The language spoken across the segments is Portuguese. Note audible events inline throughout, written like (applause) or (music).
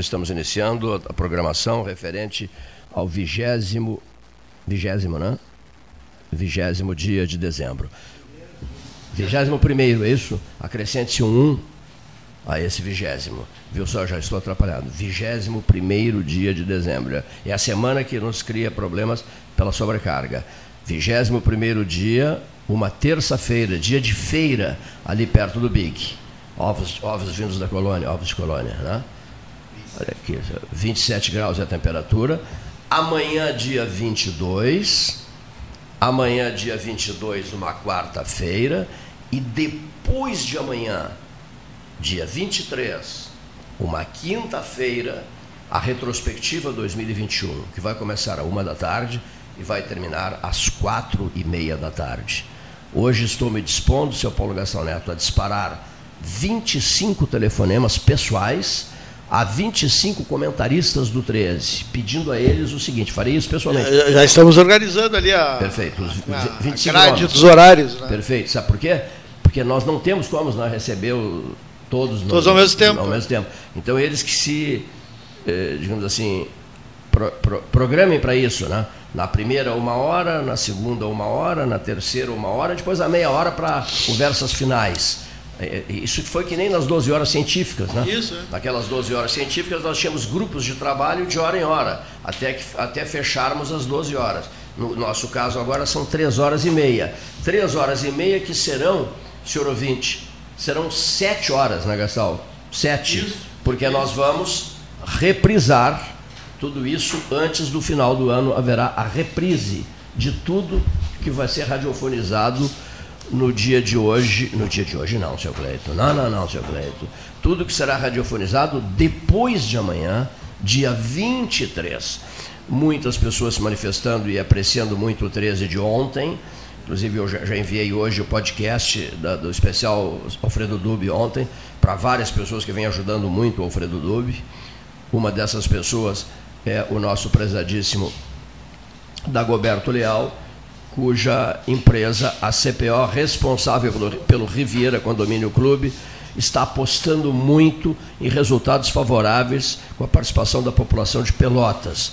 Estamos iniciando a programação referente ao vigésimo, vigésimo, né? Vigésimo dia de dezembro. Vigésimo primeiro, é isso? Acrescente-se um 1 a esse vigésimo. Viu só, já estou atrapalhado. Vigésimo primeiro dia de dezembro. É a semana que nos cria problemas pela sobrecarga. Vigésimo primeiro dia, uma terça-feira, dia de feira, ali perto do Big. Ovos, ovos vindos da colônia, ovos de colônia, né? Olha aqui, 27 graus é a temperatura. Amanhã, dia 22. Amanhã, dia 22, uma quarta-feira. E depois de amanhã, dia 23, uma quinta-feira, a retrospectiva 2021, que vai começar a uma da tarde e vai terminar às quatro e meia da tarde. Hoje estou me dispondo, seu Paulo Gastão Neto, a disparar 25 telefonemas pessoais a 25 comentaristas do 13, pedindo a eles o seguinte, farei isso pessoalmente. Já, já estamos organizando ali a, Perfeito, os a, 25 a grade nomes. dos horários. Né? Perfeito, sabe por quê? Porque nós não temos como nós receber o- todos, Todos ao mesmo tempo. Ao mesmo tempo. Então eles que se, eh, digamos assim, pro- pro- programem para isso, né? Na primeira uma hora, na segunda uma hora, na terceira uma hora, depois a meia hora para conversas finais. Eh, eh, Isso foi que nem nas 12 horas científicas, né? Isso, é. Naquelas 12 horas científicas, nós tínhamos grupos de trabalho de hora em hora, até, que, até fecharmos as 12 horas. No nosso caso, agora são 3 horas e meia. 3 horas e meia que serão, senhor ouvinte, serão 7 horas, né, Gastão? 7. Porque nós vamos reprisar tudo isso antes do final do ano. Haverá a reprise de tudo que vai ser radiofonizado no dia de hoje, no dia de hoje não, seu Cleito. Não, não, não, seu Cleito. Tudo que será radiofonizado depois de amanhã, dia 23. Muitas pessoas se manifestando e apreciando muito o 13 de ontem. Inclusive, eu já, enviei hoje o podcast da- do especial Alfredo Dube ontem para várias pessoas que vêm ajudando muito o Alfredo Dube. Uma dessas pessoas é o nosso prezadíssimo Dagoberto Leal, cuja empresa, a CPO, responsável pelo, pelo Riviera Condomínio Clube, está apostando muito em resultados favoráveis com a participação da população de Pelotas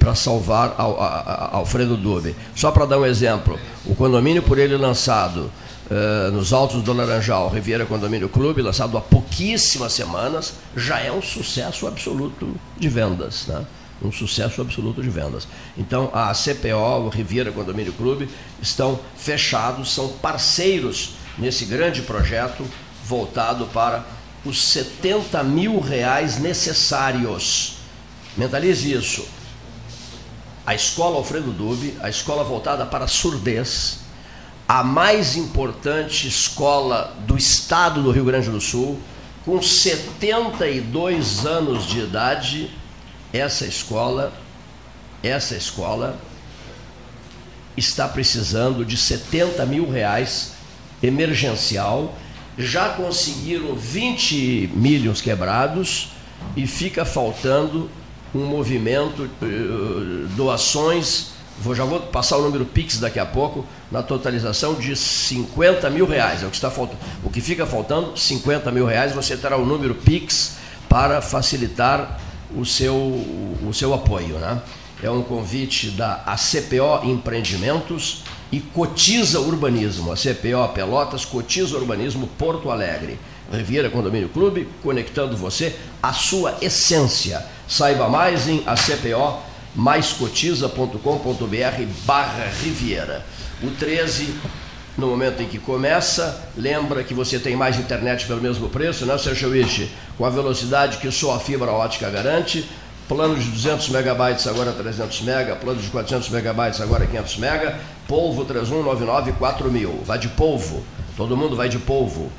para salvar a- a- Alfredo Dube. Só para dar um exemplo, o condomínio por ele lançado eh, nos Altos do Laranjal, Riviera Condomínio Clube, lançado há pouquíssimas semanas, já é um sucesso absoluto de vendas. Né? Um sucesso absoluto de vendas. Então, a CPO, o Riviera Condomínio Clube, estão fechados, são parceiros nesse grande projeto voltado para os 70 mil reais necessários. Mentalize isso. A escola Alfredo Dube, a escola voltada para a surdez, a mais importante escola do estado do Rio Grande do Sul, com 72 anos de idade, essa escola, essa escola está precisando de 70 mil reais emergencial. Já conseguiram 20 milhões quebrados e fica faltando um movimento, eh, doações, vou, já vou passar o número Pix daqui a pouco, na totalização de 50 mil reais. É o que está faltando. O que fica faltando, 50 mil reais, você terá o número Pix para facilitar o seu, o seu apoio. Né? É um convite da ACPO Empreendimentos e Cotiza Urbanismo. A CPO Pelotas Cotiza Urbanismo Porto Alegre. Riviera Condomínio Clube, conectando você à sua essência. Saiba mais em ACPO maiscotiza.com.br barra Riviera. O 13 no momento em que começa, lembra que você tem mais internet pelo mesmo preço, né, Sérgio Wish? Com a velocidade que só a fibra ótica garante. Plano de 200 megabytes agora 300 mega, plano de 400 megabytes agora 500 mega. Polvo 3199 4000. Vai de polvo. Todo mundo vai de polvo.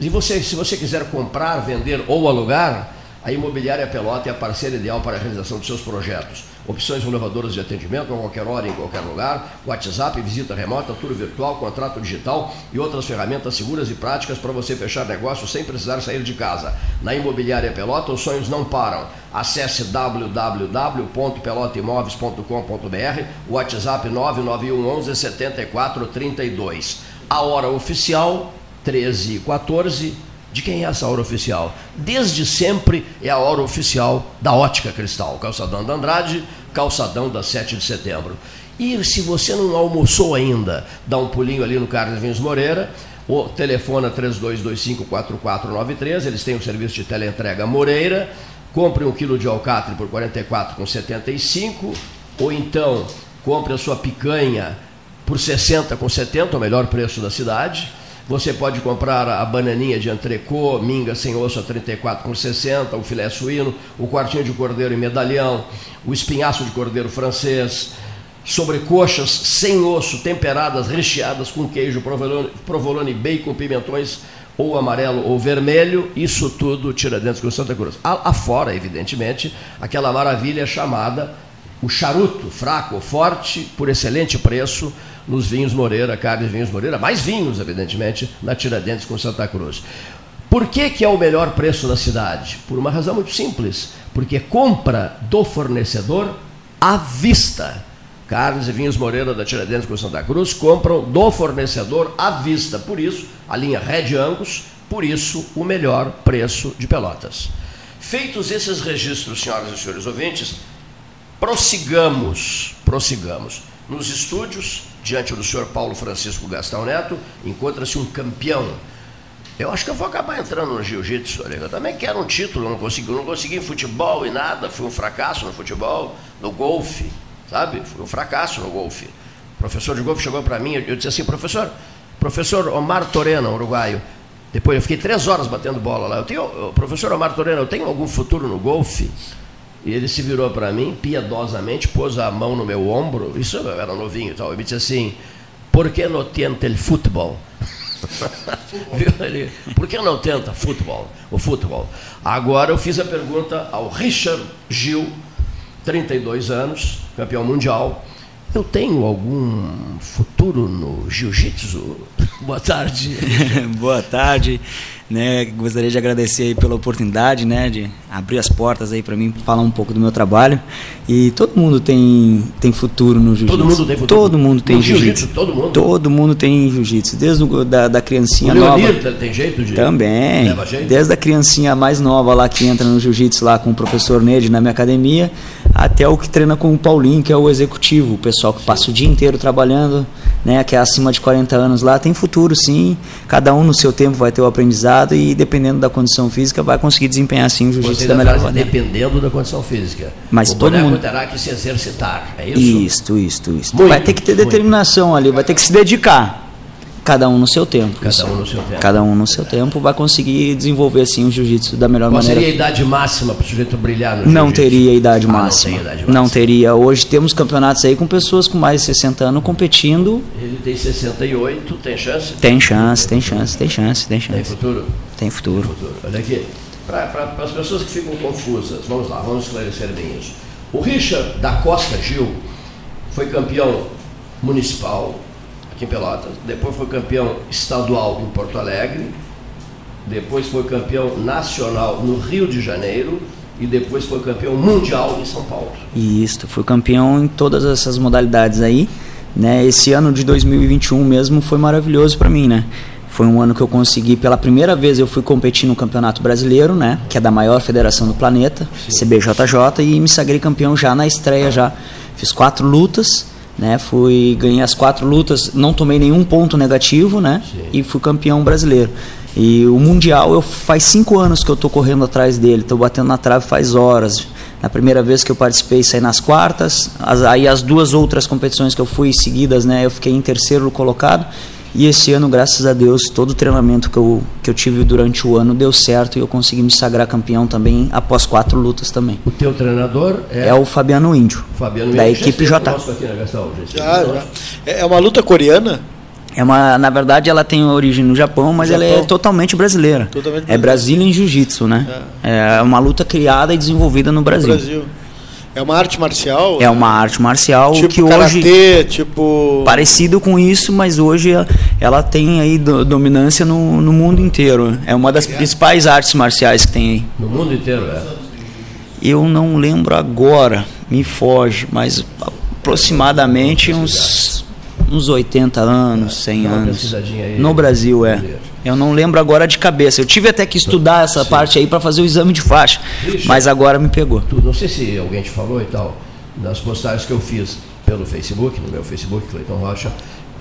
E você, se você quiser comprar, vender ou alugar, a Imobiliária Pelota é a parceira ideal para a realização dos seus projetos. Opções inovadoras de atendimento a qualquer hora, em qualquer lugar. WhatsApp, visita remota, tour virtual, contrato digital e outras ferramentas seguras e práticas para você fechar negócios sem precisar sair de casa. Na Imobiliária Pelota, os sonhos não param. Acesse www.pelotaimóveis.com.br, WhatsApp 991 11 74 32. A hora oficial, 13 e 14, De quem é essa hora oficial? Desde sempre é a hora oficial da Ótica Cristal, calçadão da Andrade, calçadão da 7 de setembro. E se você não almoçou ainda, dá um pulinho ali no Carlos Vinhos Moreira, o telefona 32254493, eles têm o serviço de teleentrega Moreira, compre um quilo de alcatre por R$ 44,75, ou então compre a sua picanha por R$ 60,70, o melhor preço da cidade você pode comprar a bananinha de entrecô, minga sem osso a R$ 34,60, o filé suíno, o quartinho de cordeiro em medalhão, o espinhaço de cordeiro francês, sobrecoxas sem osso, temperadas, recheadas com queijo, provolone, provolone bacon, pimentões ou amarelo ou vermelho, isso tudo Tiradentes com Santa Cruz. Afora, evidentemente, aquela maravilha chamada o charuto, fraco forte, por excelente preço, nos vinhos Moreira, Carnes Vinhos Moreira, mais vinhos, evidentemente, na Tiradentes com Santa Cruz. Por que, que é o melhor preço da cidade? Por uma razão muito simples, porque compra do fornecedor à vista. Carnes e Vinhos Moreira da Tiradentes com Santa Cruz compram do fornecedor à vista. Por isso, a linha Red Angus, por isso, o melhor preço de Pelotas. Feitos esses registros, senhoras e senhores ouvintes, prossigamos, prossigamos. Nos estúdios, diante do senhor Paulo Francisco Gastão Neto, encontra-se um campeão. Eu acho que eu vou acabar entrando no jiu-jitsu, eu também quero um título, não consegui, não consegui em futebol e nada, fui um fracasso no futebol, no golfe, sabe? Fui um fracasso no golfe. O professor de golfe chegou para mim, eu disse assim, professor, professor Omar Torena, uruguaio, depois eu fiquei três horas batendo bola lá. Eu tenho, professor Omar Torena, eu tenho algum futuro no golfe? E ele se virou para mim, piedosamente, pôs a mão no meu ombro, isso eu era novinho e tal, e me disse assim, por que não tenta o futebol? (laughs) Viu ele? Por que não tenta futebol? O futebol. Agora eu fiz a pergunta ao Richard Gil, 32 anos, campeão mundial. Eu tenho algum futuro no jiu-jitsu? (laughs) Boa tarde. (laughs) Boa tarde. Né, gostaria de agradecer aí pela oportunidade, né, de abrir as portas aí para mim falar um pouco do meu trabalho. E todo mundo tem tem futuro no jiu-jitsu. Todo mundo tem futuro. Todo mundo tem jiu-jitsu. Jiu todo mundo. Todo mundo tem jiu-jitsu, desde o, da, da criancinha o nova. tem jeito de Também. Desde a criancinha mais nova lá que entra no jiu-jitsu lá com o professor Ned na minha academia, até o que treina com o Paulinho, que é o executivo, o pessoal que passa o dia inteiro trabalhando, né, que é acima de 40 anos lá, tem futuro sim. Cada um no seu tempo vai ter o aprendizado e dependendo da condição física vai conseguir desempenhar sim o jiu-jitsu da melhor maneira. Dependendo da condição física. Mas o todo mundo terá que se exercitar, é isso? Isto, isto, isto. Muito, vai ter que ter determinação muito. ali, vai ter que se dedicar. Cada um no seu tempo. Cada um no seu tempo. Cada um no seu tempo vai conseguir desenvolver assim o jiu-jitsu da melhor Qual maneira. seria a idade máxima para o sujeito brilhar no Não teria idade ah, máxima. Não, idade máxima. não teria. Hoje temos campeonatos aí com pessoas com mais de 60 anos competindo. Ele tem 68, tem chance? Tem chance, tem chance, tem chance, tem chance. Tem futuro? Tem futuro. Tem futuro. Olha aqui, para as pessoas que ficam confusas, vamos lá, vamos esclarecer bem isso. O Richard da Costa Gil foi campeão municipal, aqui em Pelotas. Depois foi campeão estadual em Porto Alegre. Depois foi campeão nacional no Rio de Janeiro. E depois foi campeão mundial em São Paulo. Isso, foi campeão em todas essas modalidades aí. Né? Esse ano de 2021 mesmo foi maravilhoso para mim, né? Foi um ano que eu consegui, pela primeira vez eu fui competir no Campeonato Brasileiro, né? Que é da maior federação do planeta, Sim. CBJJ, e me sagrei campeão já na estreia já. Fiz quatro lutas, né? Fui ganhei as quatro lutas, não tomei nenhum ponto negativo, né? E fui campeão brasileiro. E o mundial, eu faz cinco anos que eu tô correndo atrás dele, tô batendo na trave faz horas. Na primeira vez que eu participei, saí nas quartas. As, aí as duas outras competições que eu fui seguidas, né? Eu fiquei em terceiro colocado. E esse ano, graças a Deus, todo o treinamento que eu, que eu tive durante o ano deu certo e eu consegui me sagrar campeão também após quatro lutas também. O teu treinador é? É o Fabiano Índio, Fabiano da Índio. equipe J. Já. É uma luta coreana? É uma, na verdade, ela tem origem no Japão, mas Japão. ela é totalmente brasileira. Totalmente é Brasília Jiu-Jitsu, né? É. é. uma luta criada e desenvolvida no Brasil. No Brasil. É uma arte marcial? É uma arte marcial tipo que karatê, hoje tipo parecido com isso, mas hoje ela tem aí dominância no, no mundo inteiro. É uma das principais artes marciais que tem aí. No mundo inteiro, é. Eu não lembro agora, me foge, mas aproximadamente uns uns 80 anos, 100 dá uma anos. No Brasil, é. Eu não lembro agora de cabeça. Eu tive até que estudar essa parte aí para fazer o exame de faixa, mas agora me pegou. Tu- não sei se alguém te falou e tal, nas postagens que eu fiz pelo Facebook, no meu Facebook, Cleiton Rocha,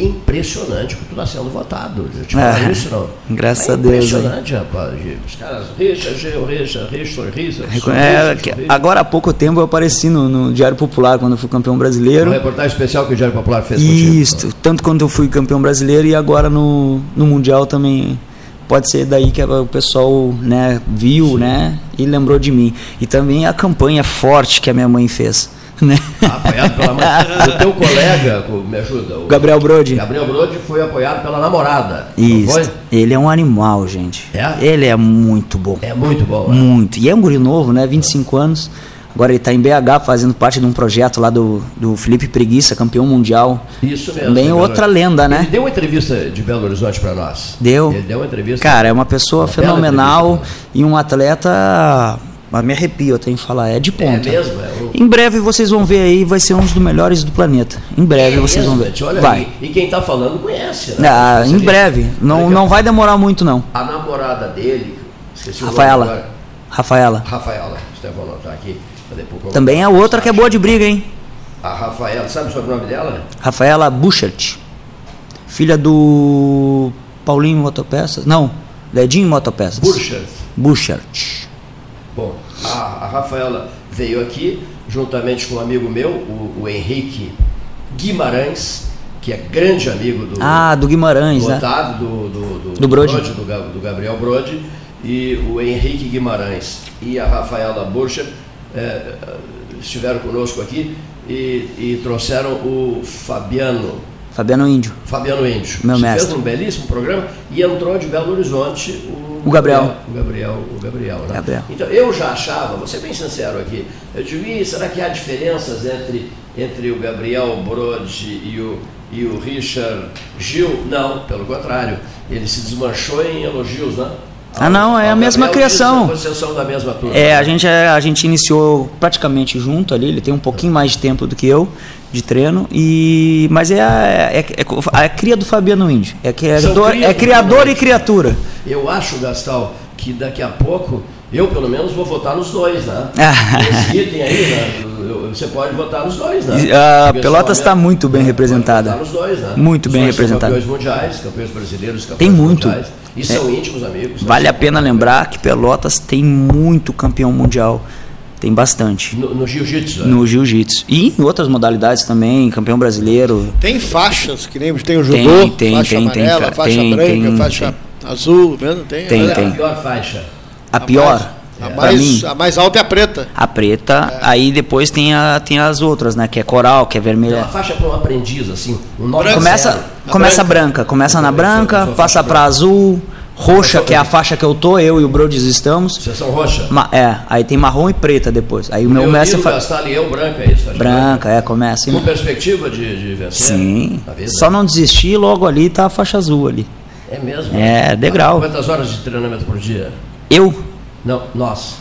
impressionante que tu está sendo votado. Eu te É, isso, não? graças é a Deus, Impressionante, rapaz. Os caras, rixa, geu, rixa, rixa, rixa. É, que- agora há pouco tempo eu apareci no, no Diário Popular quando eu fui campeão brasileiro. Uma reportagem especial que o Diário Popular fez contigo. Isso, tanto quando eu fui campeão brasileiro e agora no, no Mundial também. Pode ser daí que o pessoal né, viu né, e lembrou de mim. E também a campanha forte que a minha mãe fez. (laughs) Né? Apoiado pela. (laughs) O teu colega, me ajuda, o Gabriel Brode. Gabriel Brode foi apoiado pela namorada. Isso. Ele é um animal, gente. É? Ele é muito bom. É muito bom. né? Muito. E é um guri novo, né? 25 anos. Agora ele está em BH fazendo parte de um projeto lá do, do Felipe Preguiça, campeão mundial. Isso mesmo. Também né, outra lenda, né? Ele deu uma entrevista de Belo Horizonte para nós. Deu. Ele deu uma entrevista. Cara, é uma pessoa Uma fenomenal entrevista, e um atleta. Ah, Me arrepio, eu tenho que falar, é de é ponta. mesmo. É. Em breve vocês vão ver aí, vai ser um dos melhores do planeta. Em breve É vocês mesmo, vão ver. gente, Olha vai. aí. E quem tá falando conhece, né? Ah, em breve. Não, não vai demorar muito, não. A namorada dele, esqueci o nome Rafaela. agora. Rafaela. Rafaela. Estevão anotar aqui. Também é outra que é boa de briga, hein? A Rafaela, sabe o sobrenome dela? Rafaela Buchert. Filha do Paulinho Motopeças. Não, Ledinho Motopeças. Burchard. Buchert. Bom, a, a Rafaela veio aqui juntamente com um amigo meu, o, o Henrique Guimarães, que é grande amigo do, Ah, do Guimarães, do né? Otávio, do, do, do, Do Brode. do, Ga- do Gabriel Brode, e o Henrique Guimarães e a Rafaela Burcher eh, estiveram conosco aqui e, e trouxeram o Fabiano, Fabiano Índio. Fabiano Índio. Meu mestre. Fez um belíssimo programa e entrou de Belo Horizonte o, O Gabriel. O Gabriel, o Gabriel, né? Gabriel. Então eu já achava, vou ser bem sincero aqui, eu digo, "Ih, será que há diferenças entre, entre o Gabriel Brode e o, e o Richard Gil? Não, pelo contrário. Ele se desmanchou em elogios, né? Ah, não, é a mesma Gabriel criação. a Vocês são da mesma turma. É, a gente, é- a gente iniciou praticamente junto ali, ele tem um pouquinho mais de tempo do que eu de treino, e mas é a, é, é a cria do Fabiano Índio. É, criador, cria é do criador e criatura. Eu acho, Gastal, que daqui a pouco, eu pelo menos vou votar nos dois, né? Ah. Esse item aí, né? Você pode votar nos dois, né? A Porque Pelotas está muito bem Pode representada. votar nos dois, né? Muito Os bem representada. Campeões mundiais, campeões brasileiros, campeões Tem muito. mundiais. E são íntimos amigos. né? Vale a pena lembrar que Pelotas tem muito campeão mundial. Tem bastante. No, no jiu-jitsu. né? No jiu-jitsu. E em outras modalidades também, campeão brasileiro. Tem faixas, que nem tem o Tem, judô, tem, faixa tem, tem, amarela, fa- faixa tem, branca, tem, faixa azul, mesmo tem. Tem, né? É tem. a pior faixa? A pior, A pra mais, mim, a mais alta é a preta. a preta. Aí depois tem, a, tem as outras, né? Que é coral, que é É vermelha. uma faixa para um aprendiz, assim. Um Branca. Começa, zero. A começa branca. branca. começa na branca, sou passa branca. azul, roxa, que é a branca. faixa que eu tô, eu e o Brodes estamos. Sessão roxa. Ma- é, aí tem marrom e preta depois. Aí o meu Meu mestre e eu, branca, é isso? faixa Branca, é, começa. Com perspectiva de, de vencer sim. Só não desistir, logo ali tá a faixa azul ali. É mesmo? É, degrau. Quantas horas de treinamento por dia? Eu, Não, nós.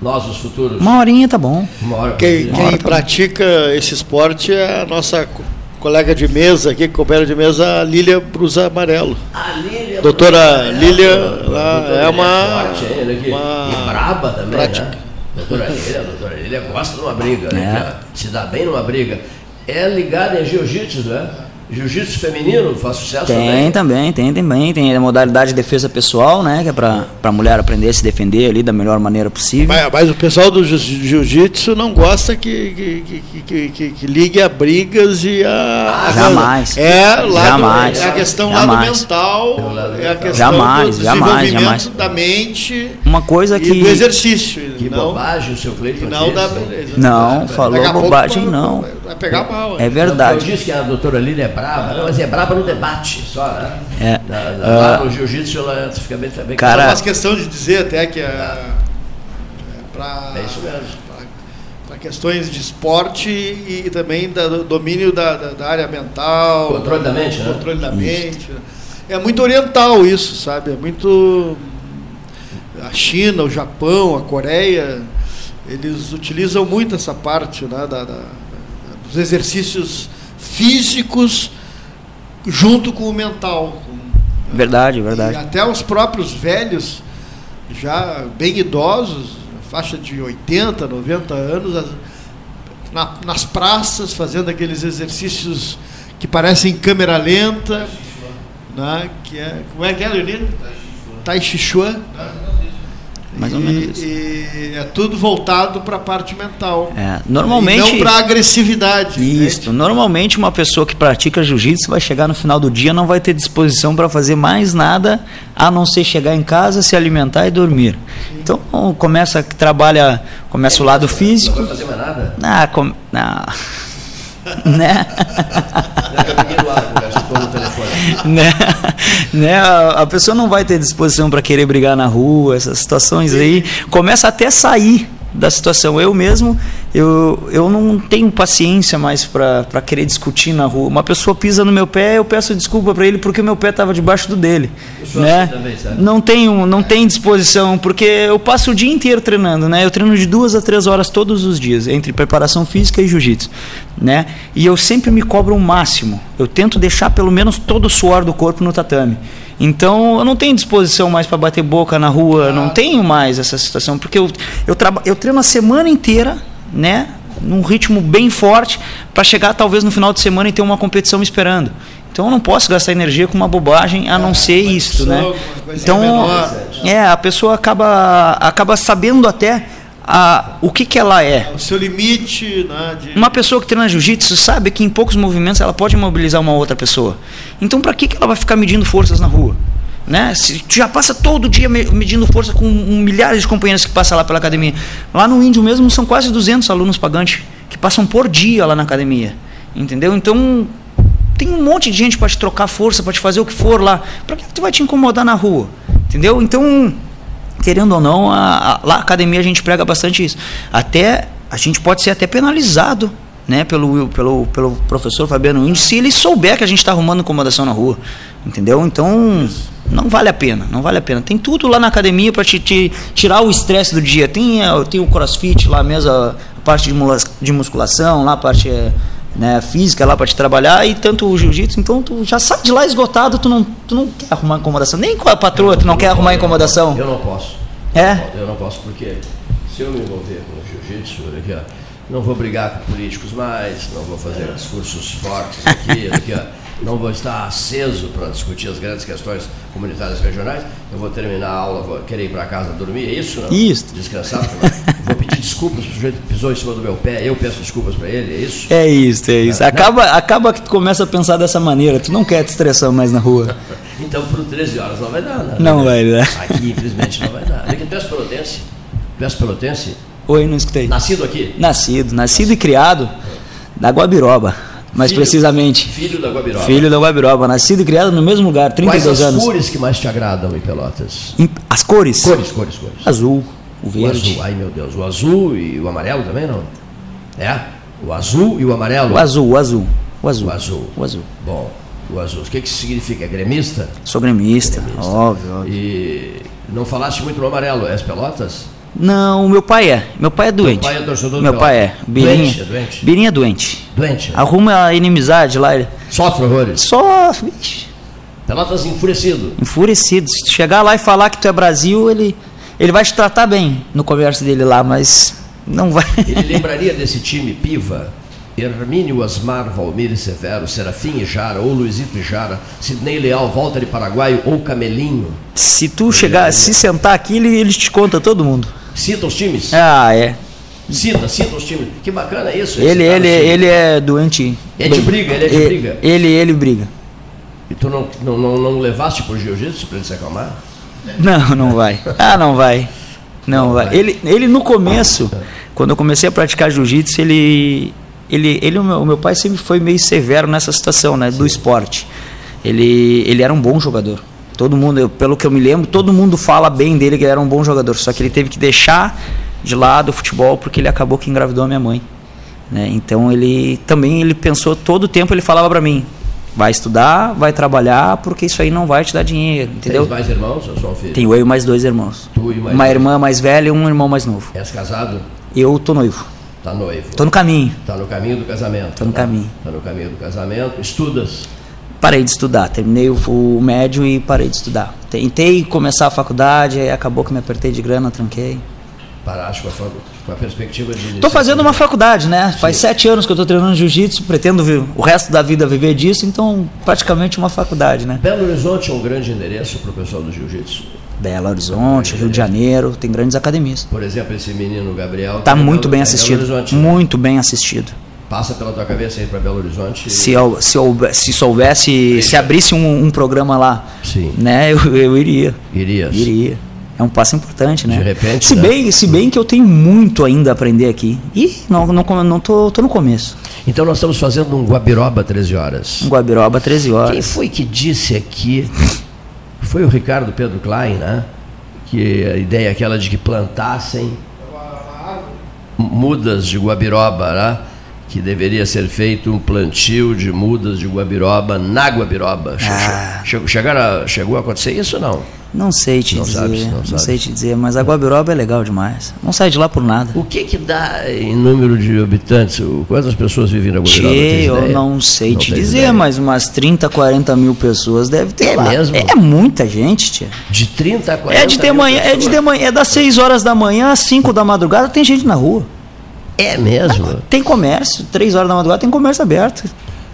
Nós, os futuros. uma horinha tá bom. Uma hora Quem, quem hora tá bom. pratica esse esporte é a nossa co- colega de mesa aqui, companheira de mesa, a Lília Brusa Amarelo. A Lília. Doutora é, Lília, Lília é uma- forte, aqui. uma E braba também, prática. né? Doutora Lília, doutora Lília gosta de uma briga, né? É. Já Se dá bem numa briga. É ligada em jiu-jitsu, né? Jiu-jitsu feminino faz sucesso Tem também. também, tem também. Tem a modalidade de defesa pessoal, né? Que é pra, pra mulher aprender a se defender ali da melhor maneira possível. Mas, mas o pessoal do jiu- jiu-jitsu não gosta que, que, que, que, que- que ligue a brigas e a. Ah, jamais. É, lado, Jamais. é a questão Jamais. lado mental, É a questão Jamais, do jamais, desenvolvimento jamais. da mente Uma coisa e que. do exercício. Que não, bobagem o seu Cleiton e não da disse. beleza. Não, falou bobagem, não. Vai pegar mal. É Eu verdade. disse que a doutora Lília é braba, não, mas é braba no debate só, né? É. Na- na- lá no jiu-jitsu ela fica bem também. Cara- Ela faz questão de dizer até que é, para É isso mesmo. para questões de esporte e, também da, do domínio da, da- da área mental, Controle da mente, né? controle da mente. É muito oriental isso, sabe? É muito a China, o Japão, a Coreia, eles utilizam muito essa parte né, da- da- da- dos exercícios físicos junto com o mental. Verdade, verdade. E até os próprios velhos, já bem idosos, faixa de 80, 90 anos, na, nas praças, fazendo aqueles exercícios que parecem câmera lenta, né? que é, como é que é, Leonino? Tai Chi Chuan. Né? Mais ou menos isso. E é tudo voltado para a parte mental. É, normalmente. E não para agressividade. Isso. Né? Normalmente, uma pessoa que pratica jiu-jitsu vai chegar no final do dia não vai ter disposição para fazer mais nada a não ser chegar em casa, se alimentar e dormir. Sim. Então, começa trabalha, começa é, o lado físico. Não vai fazer mais nada? Ah, com, ah. (laughs) né? né? né? A pessoa não vai ter disposição para querer brigar na rua, essas situações aí. Começa até a sair da situação. Eu mesmo, eu, eu não tenho paciência mais para querer discutir na rua. Uma pessoa pisa no meu pé, eu peço desculpa para ele porque o meu pé estava debaixo do dele. Né? Assim também, não tenho, não tenho disposição, porque eu passo o dia inteiro treinando, né? Eu treino de duas a três horas todos os dias, entre preparação física e jiu-jitsu, né? E eu sempre me cobro o máximo. Eu tento deixar pelo menos todo o suor do corpo no tatame. Então eu não tenho disposição mais para bater boca na rua, ah. não tenho mais essa situação, porque eu, eu, eu treino a semana inteira, né? Num ritmo bem forte, para chegar talvez no final de semana e ter uma competição me esperando. Então eu não posso gastar energia com uma bobagem a não é, ser isso, né? Então é, a pessoa acaba, acaba sabendo até a, o que, que ela é. O seu limite. Né, de... Uma pessoa que treina jiu-jitsu sabe que em poucos movimentos ela pode mobilizar uma outra pessoa. Então, para que, que ela vai ficar medindo forças na rua? Né? Se tu já passa todo dia medindo força com milhares de companheiros que passam lá pela academia. Lá no Índio mesmo são quase 200 alunos pagantes que passam por dia lá na academia. Entendeu? Então, tem um monte de gente para te trocar força, para te fazer o que for lá. Para que tu vai te incomodar na rua? Entendeu? Então, querendo ou não, a, a, lá na academia a gente prega bastante isso. Até a gente pode ser até penalizado né, pelo, pelo, pelo professor Fabiano Índio se ele souber que a gente está arrumando incomodação na rua. Entendeu? Então, não vale a pena, não vale a pena. Tem tudo lá na academia para te, te, tirar o estresse do dia. Tem, tem o crossfit lá mesmo, a parte de musculação, lá a parte é, né, física lá para te trabalhar e tanto o jiu-jitsu, então tu já sai de lá esgotado, tu não, tu não quer arrumar incomodação. Nem com a patroa, tu não, quer arrumar incomodação. Eu não posso. É? Eu não posso, porque se eu me envolver com o jiu-jitsu, não vou brigar com políticos mais, não vou fazer discursos fortes aqui, aqui (laughs) não vou estar aceso para discutir as grandes questões comunitárias regionais. Eu vou terminar a aula, vou querer ir para casa dormir, é isso? Não? Isso. Descansar. vou pedir desculpas para o sujeito que pisou em cima do meu pé, eu peço desculpas para ele, é isso? É isso, é isso. Acaba, acaba que tu começa a pensar dessa maneira, tu não quer te estressar mais na rua. (laughs) então, por 13 horas não vai dar, né? Não vai dar. Aqui, infelizmente, não vai dar. Aqui, tu és pelotense? Tu és pelotense? Oi, não escutei. Nascido aqui? Nascido, nascido e criado na Guabiroba mais filho, precisamente. Filho da Guabiroba. Filho da Guabiroba, nascido e criado no mesmo lugar, 32 Quais anos. as cores que mais te agradam em Pelotas? As cores? Cores, cores, cores. Azul, o verde. O azul, ai meu Deus, o azul e o amarelo também não? É? O azul e o amarelo? O azul, o azul. O azul. O azul. O azul. Bom, o azul. O que, que isso significa? É gremista? Sou gremista, gremista. Óbvio, óbvio. E não falaste muito no amarelo, és Pelotas? Não, meu pai é. Meu pai é doente. Meu pai é torcedor Meu pai é. Birinha, doente, é doente. Birinha é doente. Doente. Arruma a inimizade lá. Sofre horrores. Só. Pelotas enfurecido. Enfurecido. Se chegar lá e falar que tu é Brasil, ele, ele vai te tratar bem no comércio dele lá, mas não vai. Ele (laughs) lembraria desse time Piva Hermínio Asmar, Valmir Severo, Serafim e Jara, ou Luizito e Jara, Sidney Leal, Walter de Paraguaio ou Camelinho. Se tu chegar, se sentar aqui, ele, ele te conta todo mundo. Cita os times? Ah, é. Cita, cita os times. Que bacana isso. Ele, ele, ele é doente. É de briga, ele é de ele, briga. Ele, ele briga. E tu não, não, não, não levaste pro jiu-jitsu para ele se acalmar? Não, não vai. Ah, não vai. Não, não vai. vai. Ele, ele no começo, quando eu comecei a praticar jiu-jitsu, ele, ele, ele o, meu, o meu pai sempre foi meio severo nessa situação, né, do esporte. Ele, ele era um bom jogador. Todo mundo, eu, pelo que eu me lembro, todo mundo fala bem dele que ele era um bom jogador. Só que ele teve que deixar de lado o futebol porque ele acabou que engravidou a minha mãe. Né? Então ele também ele pensou todo o tempo ele falava para mim, vai estudar, vai trabalhar porque isso aí não vai te dar dinheiro, entendeu? Tem mais irmãos ou só um filho? Tenho eu e mais dois irmãos. Tu e mais Uma irmã mais velha e um irmão mais novo. És casado? Eu tô noivo. Tá noivo. Tô no caminho. Tá no caminho do casamento. Tô no tá? caminho. Tá no caminho do casamento. Estudas? Parei de estudar, terminei o, o médio e parei de estudar. Tentei começar a faculdade, aí acabou que me apertei de grana, tranquei. Paraste com a, com a perspectiva de. Estou fazendo uma faculdade, né? Faz Sim. sete anos que eu estou treinando jiu-jitsu, pretendo ver, o resto da vida viver disso, então praticamente uma faculdade, né? Belo Horizonte é um grande endereço para o pessoal do jiu-jitsu. Belo Horizonte, Rio de Janeiro, tem grandes academias. Por exemplo, esse menino Gabriel. Está muito bem assistido. Muito bem assistido. Passa pela tua cabeça ir para Belo Horizonte? Se, se, se soubesse, se abrisse um, um, programa lá, Sim. né, eu, eu iria. Iria. Iria. É um passo importante, né? De repente. Se né? bem, se bem que eu tenho muito ainda a aprender aqui. E não, não, não tô, tô no começo. Então nós estamos fazendo um Guabiroba 13 horas. Um Guabiroba 13 horas. Quem foi que disse aqui? Foi o Ricardo Pedro Klein, né? Que a ideia é aquela de que plantassem mudas de Guabiroba, né? Que deveria ser feito um plantio de mudas de guabiroba na guabiroba. Ah. Chegou, chegaram a, chegou a acontecer isso ou não? Não sei te não dizer, sabes, não, não sei te dizer, mas a guabiroba é legal demais. Não sai de lá por nada. O que que dá em número de habitantes? Quantas pessoas vivem na guabiroba? Tchê, eu não sei não te dizer, ideia. mas umas 30, 40 mil pessoas deve ter é lá. Mesmo? É muita gente, tia. De 30 a 40 é de de manhã, É de de manhã, é das 6 horas da manhã às 5 da madrugada, tem gente na rua. É mesmo? Tem comércio, três horas da madrugada tem comércio aberto.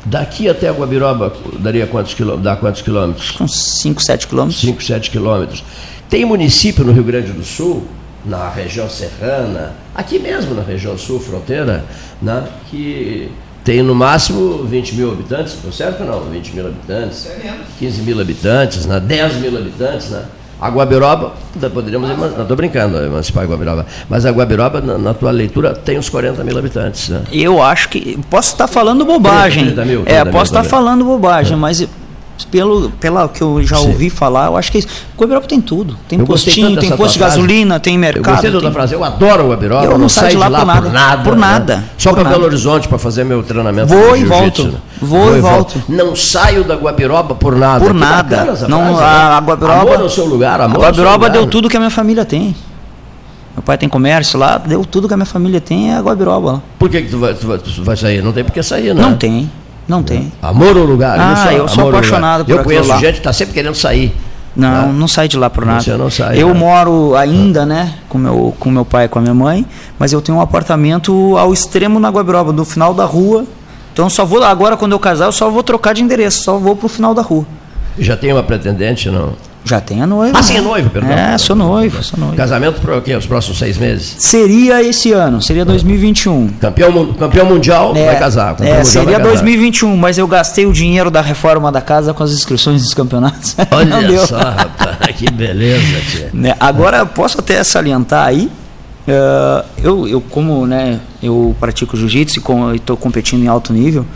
Daqui até a Guabiroba daria quantos quilômetros? Dá quantos quilômetros? Uns 5, 7 quilômetros. 5, 7 quilômetros. Tem município no Rio Grande do Sul, na região serrana, aqui mesmo na região sul, fronteira, né, que tem no máximo 20 mil habitantes, estou certo ou não? 20 mil habitantes, 15 mil habitantes, né, 10 mil habitantes, né? A Guabiroba, poderíamos, não estou brincando, emancipar a Guabiroba, mas a Guabiroba, na, na, tua leitura, tem uns 40 mil habitantes. Né? Eu acho que, posso estar falando bobagem, 30, 30 mil, 30 é, posso estar falando bobagem, é. mas pelo, pela que eu já Sim. ouvi falar, eu acho que é isso. Guabiroba tem tudo. Tem eu postinho, tem posto de gasolina, tem mercado. Eu gostei da tem... frase, eu adoro o Guabiroba, eu não, não saio de lá, lá por nada. Por nada. Por nada. Né? Só para Belo Horizonte para fazer meu treinamento. Vou e volto. Né? Vou, Vou, e volto. volto. Não saio da Guabiroba por nada. Por que nada. Não, frase, a, a Guabiroba, amor no seu lugar, amor A Guabiroba deu tudo que a minha família tem. Meu pai tem comércio lá, deu tudo que a minha família tem, é a Guabiroba. Por que, que tu, vai, tu, vai, tu vai sair? Não tem por que sair, né? Não tem. Não tem. Amor ou lugar? Ah, eu sou apaixonado por Eu conheço lá. gente que está sempre querendo sair. Não, tá? não sai de lá por nada. Você não sai. Eu né? moro ainda, né, com meu, com meu pai e com a minha mãe, mas eu tenho um apartamento ao extremo na Guabiroba, no final da rua. Então só vou agora quando eu casar, eu só vou trocar de endereço, só vou pro final da rua. Já tem uma pretendente, não? Já tem a noiva. Ah, sim, é noivo, perdão. É, sou noivo, sou noivo. Casamento para o quê? Os próximos seis meses? Seria esse ano, seria 2021. Campeão, campeão mundial é, vai casar. É, seria 2021, mas eu gastei o dinheiro da reforma da casa com as inscrições dos campeonatos. (laughs) Olha só, rapaz, que beleza, tia. (laughs) Né? Agora, posso até salientar aí, uh, eu, eu como né, eu pratico jiu-jitsu e estou competindo em alto nível,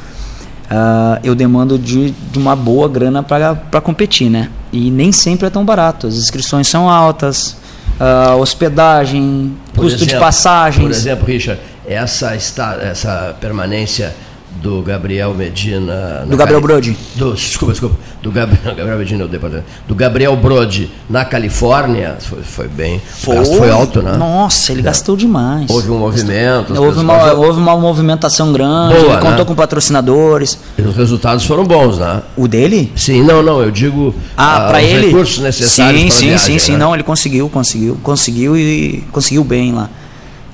uh, eu demando de, de uma boa grana para competir, né? E nem sempre é tão barato. As inscrições são altas, uh, hospedagem, por custo exemplo, de passagens. Por exemplo, Richard, essa, está, essa permanência do Gabriel Medina. Do Gabriel Cali... Brode. Do, desculpa, desculpa. Do Gabriel, (laughs) Gabriel Medina, o departamento. Do Gabriel Brode na Califórnia. Foi, foi bem. Foi, foi alto, né? Nossa, ele é. gastou demais. Houve um movimento. Houve uma, houve uma movimentação grande. Boa, contou né? com patrocinadores. E os resultados foram bons, né? O dele? Sim, não, não. Eu digo. Ah, para ele? recursos necessários. Sim, sim, viagem, sim, sim. Né? Não, ele conseguiu, conseguiu. Conseguiu e conseguiu bem lá.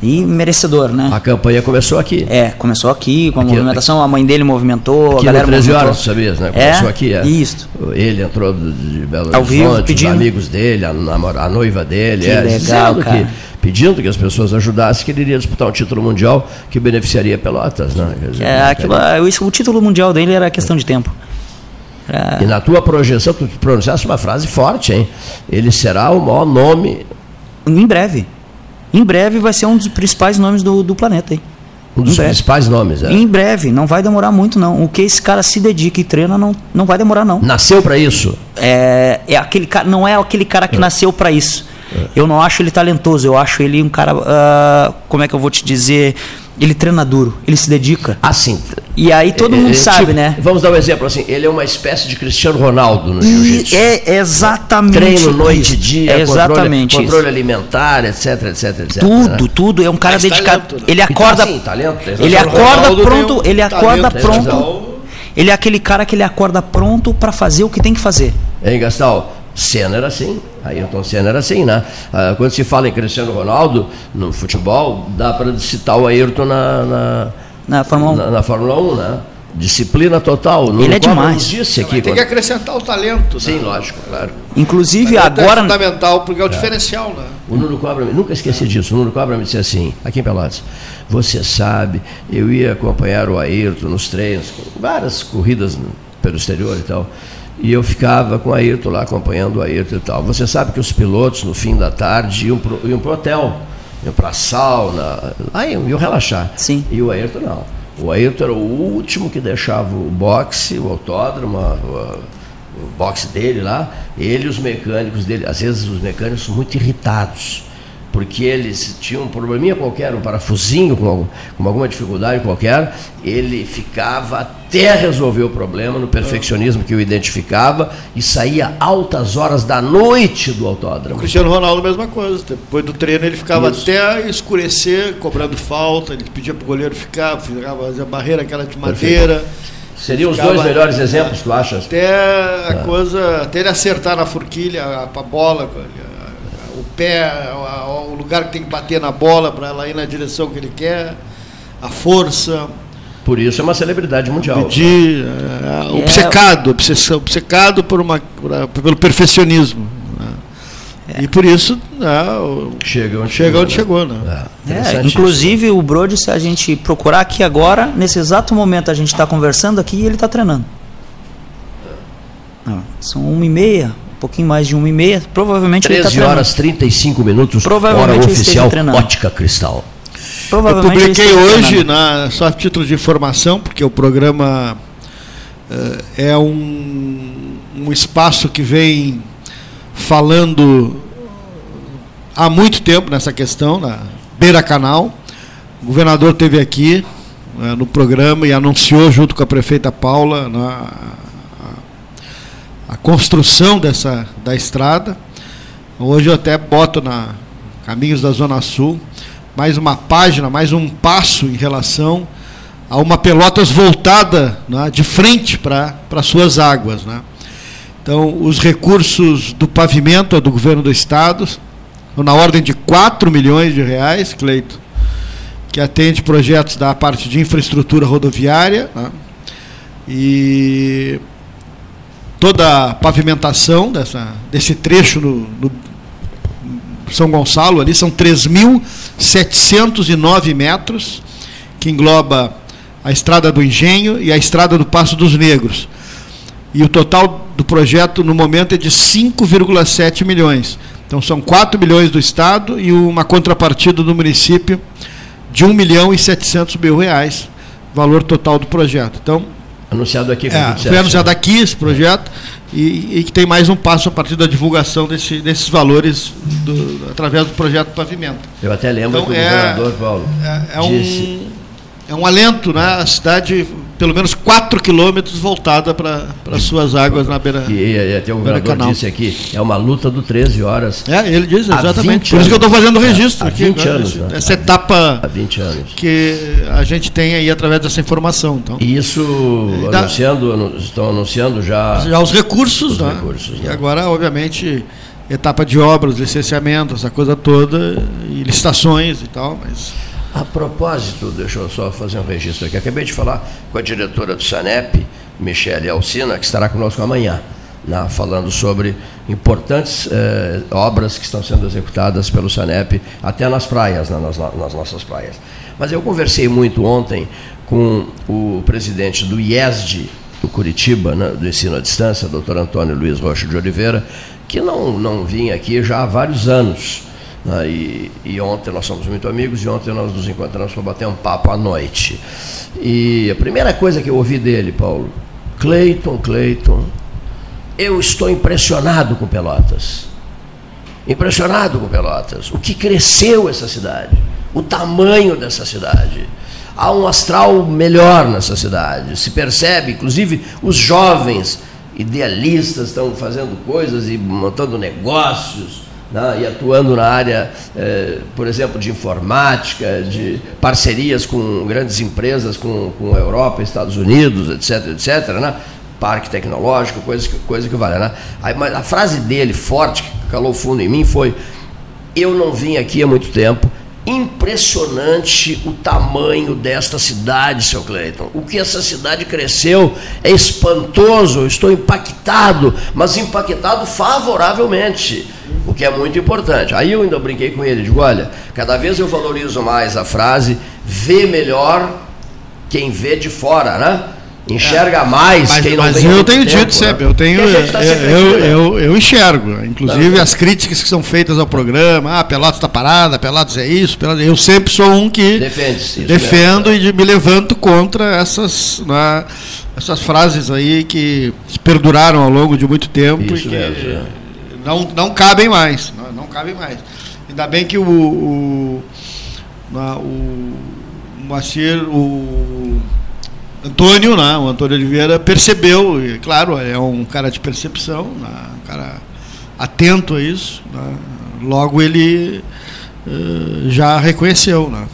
E merecedor, né? A campanha começou aqui. É, começou aqui, com a aqui, movimentação, a mãe dele movimentou, aqui a galera no 13 movimentou. horas, sabias, né? Começou é, aqui, é. Isso. Ele entrou de Belo Ao Horizonte, vivo, os amigos dele, a, a noiva dele. Que é, legal, cara. Que, pedindo que as pessoas ajudassem, que ele iria disputar um título mundial que beneficiaria Pelotas, né? Dizer, é, aquilo, o título mundial dele era questão de tempo. Era... E na tua projeção, tu pronunciaste uma frase forte, hein? Ele será o maior nome. Em breve. Em breve vai ser um dos principais nomes do, do planeta. Hein? Um dos principais nomes, é. Em breve, não vai demorar muito não. O que esse cara se dedica e treina não, não vai demorar não. Nasceu para isso? É, é aquele cara, não é aquele cara que é. nasceu para isso. É. Eu não acho ele talentoso, eu acho ele um cara, uh, como é que eu vou te dizer, ele treina duro, ele se dedica. Assim. E aí todo mundo é, sabe, tipo, né? Vamos dar um exemplo assim, ele é uma espécie de Cristiano Ronaldo no jiu-jitsu. É exatamente. Treino noite e dia, é exatamente controle, controle, alimentar, etc, etc, etc. Tudo, né? tudo, é um cara Mas dedicado. Talento, né? Ele acorda, então, assim, talento, ele acorda pronto, ele acorda talento, pronto. Ele é aquele cara que ele acorda pronto para fazer o que tem que fazer. Hein, Gastal? Senna era assim, Ayrton Senna era assim, né? Ah, quando se fala em Cristiano Ronaldo no futebol, dá para citar o Ayrton na, na, na Fórmula 1. Na, na Fórmula 1, né? Disciplina total. Ele é demais. Disse aqui, tem quando... que acrescentar o talento. Né? Sim, né? lógico, claro. Inclusive agora. É fundamental porque é o diferencial, né? O Nuno Cobra, nunca esqueci disso. O Nuno Cobra me disse assim, aqui em Pelotas, você sabe, eu ia acompanhar o Ayrton nos treinos, várias corridas pelo exterior e tal. E eu ficava com o Ayrton lá, acompanhando o Ayrton e tal. Você sabe que os pilotos, no fim da tarde, iam para o hotel, iam para a sauna, aí iam relaxar. Sim. E o Ayrton não. O Ayrton era o último que deixava o boxe, o autódromo, o, o boxe dele lá, ele e os mecânicos dele. Às vezes os mecânicos são muito irritados porque eles tinham um probleminha qualquer, um parafusinho com, com alguma dificuldade qualquer, ele ficava até resolver o problema no perfeccionismo que o identificava e saía altas horas da noite do autódromo. O Cristiano Ronaldo, mesma coisa. Depois do treino, ele ficava Isso. até escurecer, cobrando falta, ele pedia para o goleiro ficar, ficava a barreira aquela de madeira. Perfeito. Seriam os dois melhores exemplos, tu achas? Até a ah. coisa, até ele acertar na forquilha, a, a bola, o pé, o lugar que tem que bater na bola para ela ir na direção que ele quer, a força. Por isso é uma celebridade mundial. É, é, obcecado, obcecado por uma, por, pelo perfeccionismo. Né? É. E por isso né, chega onde chega chegou. Onde chegou né? É, é inclusive o Brody, se a gente procurar aqui agora, nesse exato momento a gente está conversando aqui e ele está treinando. São uma e meia, um pouquinho mais de uma e meia, provavelmente 13 ele está horas 35 minutos, provavelmente hora oficial Ótica Cristal. Eu publiquei hoje, na, só a título de informação, porque o programa uh, é um, um espaço que vem falando há muito tempo nessa questão, na beira canal. O governador teve aqui uh, no programa e anunciou junto com a prefeita Paula na, a construção dessa da estrada. Hoje eu até boto na Caminhos da Zona Sul mais uma página, mais um passo em relação a uma Pelotas voltada né, de frente para suas águas. Né. Então, os recursos do pavimento do governo do Estado, na ordem de 4 milhões de reais, Cleito, que atende projetos da parte de infraestrutura rodoviária. Né, e toda a pavimentação dessa, desse trecho no, no São Gonçalo ali são 3.709 metros, que engloba a estrada do Engenho e a estrada do Passo dos Negros. E o total do projeto no momento é de 5,7 milhões. Então são 4 milhões do Estado e uma contrapartida do município de 1 milhão e 700 mil reais, valor total do projeto. Então, Anunciado aqui. É, foi anunciado aqui esse projeto e, e, que tem mais um passo a partir da divulgação desse, desses valores do, através do projeto Pavimento. Eu até lembro então, que o é, governador, Paulo, é, é disse... Um, é um alento, né? A cidade pelo menos 4 quilômetros voltada para as suas águas na beira. E, e até o governador disse aqui, é uma luta do 13 horas. É, ele diz, exatamente. Por isso que eu estou fazendo o registro há, aqui. 20 né? anos. Né? Essa etapa há 20 anos. que a gente tem aí através dessa informação. Então. E isso da, anunciando, estão anunciando já. Já os recursos, os né? recursos né? E agora, obviamente, etapa de obras, licenciamento, essa coisa toda, e licitações e tal, mas. A propósito, deixa eu só fazer um registro aqui. Acabei de falar com a diretora do SANEP, Michele Alcina, que estará conosco amanhã, né, falando sobre importantes eh, obras que estão sendo executadas pelo SANEP, até nas praias, né, nas, nas, nossas praias. Mas eu conversei muito ontem com o presidente do IESD, do Curitiba, né, do ensino à distância, doutor Antônio Luiz Rocha de Oliveira, que não, não vinha aqui já há vários anos? E, e, ontem nós somos muito amigos e ontem nós nos encontramos para bater um papo à noite. E a primeira coisa que eu ouvi dele, Paulo, Cleiton, Cleiton, eu estou impressionado com Pelotas. Impressionado com Pelotas. O que cresceu essa cidade, o tamanho dessa cidade. Há um astral melhor nessa cidade. Se percebe, inclusive, os jovens idealistas estão fazendo coisas e montando negócios né, e atuando na área, eh, por exemplo, de informática, de parcerias com grandes empresas, com, com a Europa, Estados Unidos, etc, etc, né? parque tecnológico, coisa coisa que vale. Né? Aí, mas a frase dele, forte, que calou fundo em mim, foi: Eu não vim aqui há muito tempo. Impressionante o tamanho desta cidade, seu Cleiton. O que essa cidade cresceu é espantoso. Estou impactado, mas impactado favoravelmente, o que é muito importante. Aí eu ainda brinquei com ele, digo: olha, cada vez eu valorizo mais a frase: vê melhor quem vê de fora, né? Enxerga mais mas, quem não mas tem eu tenho tempo, dito né? sempre, eu tenho E tá eu, eu, né? eu, eu enxergo, inclusive as críticas que são feitas ao programa, ah, Pelotas está parada, Pelotas é isso, Pelotas, eu sempre sou um que Defende-se, isso defendo mesmo. e de- me levanto contra essas né, essas frases aí que perduraram ao longo de muito tempo Isso e que mesmo, é. não, não cabem mais, não, não cabem mais. Ainda bem que o, o, na- o Moacir, o Antônio, né, o Antônio Oliveira, percebeu, e claro, é um cara de percepção, né, um cara atento a isso, né, logo ele eh, já reconheceu. Né,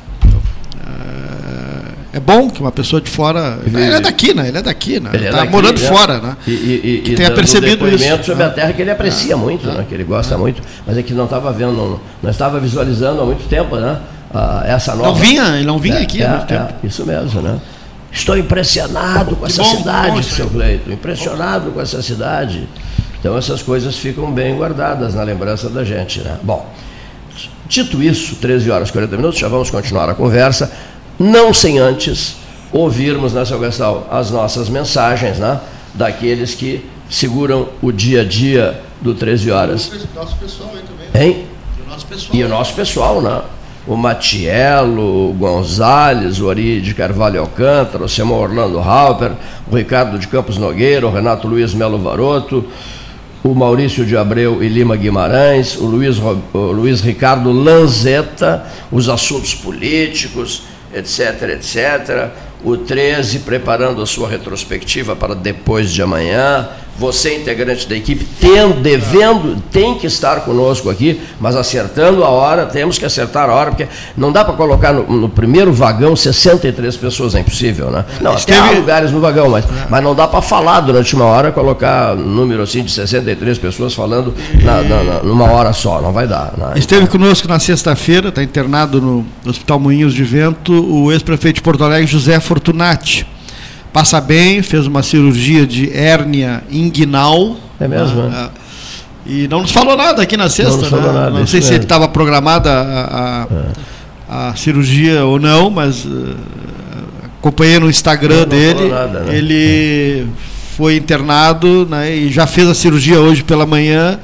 eh, é bom que uma pessoa de fora. Ele é daqui, né? Ele é daqui, né? Ele é tá daqui, morando né? fora, né? E, e, e, Que tenha percebido isso, sobre né? a terra que ele aprecia muito, né? que ele gosta muito, mas é que não estava vendo, não, não estava visualizando há muito tempo, né? Ah, essa nova. Não vinha, ele não vinha É, aqui é, há muito tempo. é, isso mesmo, né? Estou impressionado com essa bom, cidade, bom aí. Cleito, impressionado com essa cidade. Então essas coisas ficam bem guardadas na lembrança da gente, né? Bom, dito isso, 13 horas e 40 minutos, já vamos continuar a conversa, não sem antes ouvirmos, né, seu Gastão, as nossas mensagens, né? Daqueles que seguram o dia a dia do 13 horas. Nosso pessoal aí também. Hein? O nosso pessoal. E o nosso pessoal, né? O Matiello, o Gonzalez, o Ari de Carvalho Alcântara, o Simão Orlando Halper, o Ricardo de Campos Nogueira, o Renato Luiz Melo Varoto, o Maurício de Abreu e Lima Guimarães, o Luiz, o Luiz Ricardo Lanzetta, os assuntos políticos, etc, etc. O 13 preparando a sua retrospectiva para depois de amanhã. Você, integrante da equipe, tendo, devendo, tem que estar conosco aqui, mas acertando a hora, temos que acertar a hora, porque não dá para colocar no, no primeiro vagão 63 pessoas, é impossível, né? Não, até Esteve- há lugares no vagão, mas, mas não dá para falar durante uma hora, colocar um número assim de 63 pessoas falando na, na- na- numa hora só, não vai dar. né? Esteve conosco na sexta-feira, está internado no Hospital Moinhos de Vento, o ex-prefeito de Porto Alegre, José Fortunati. Passa bem, fez uma cirurgia de hérnia inguinal. É mesmo, né? né? É. E não nos falou nada aqui na sexta, nos falou né? nada, Não sei se mesmo. ele estava programada a, a- a cirurgia ou não, mas eh, acompanhei no Instagram Não, não dele. falou nada, né? Ele foi internado né, e já fez a cirurgia hoje pela manhã.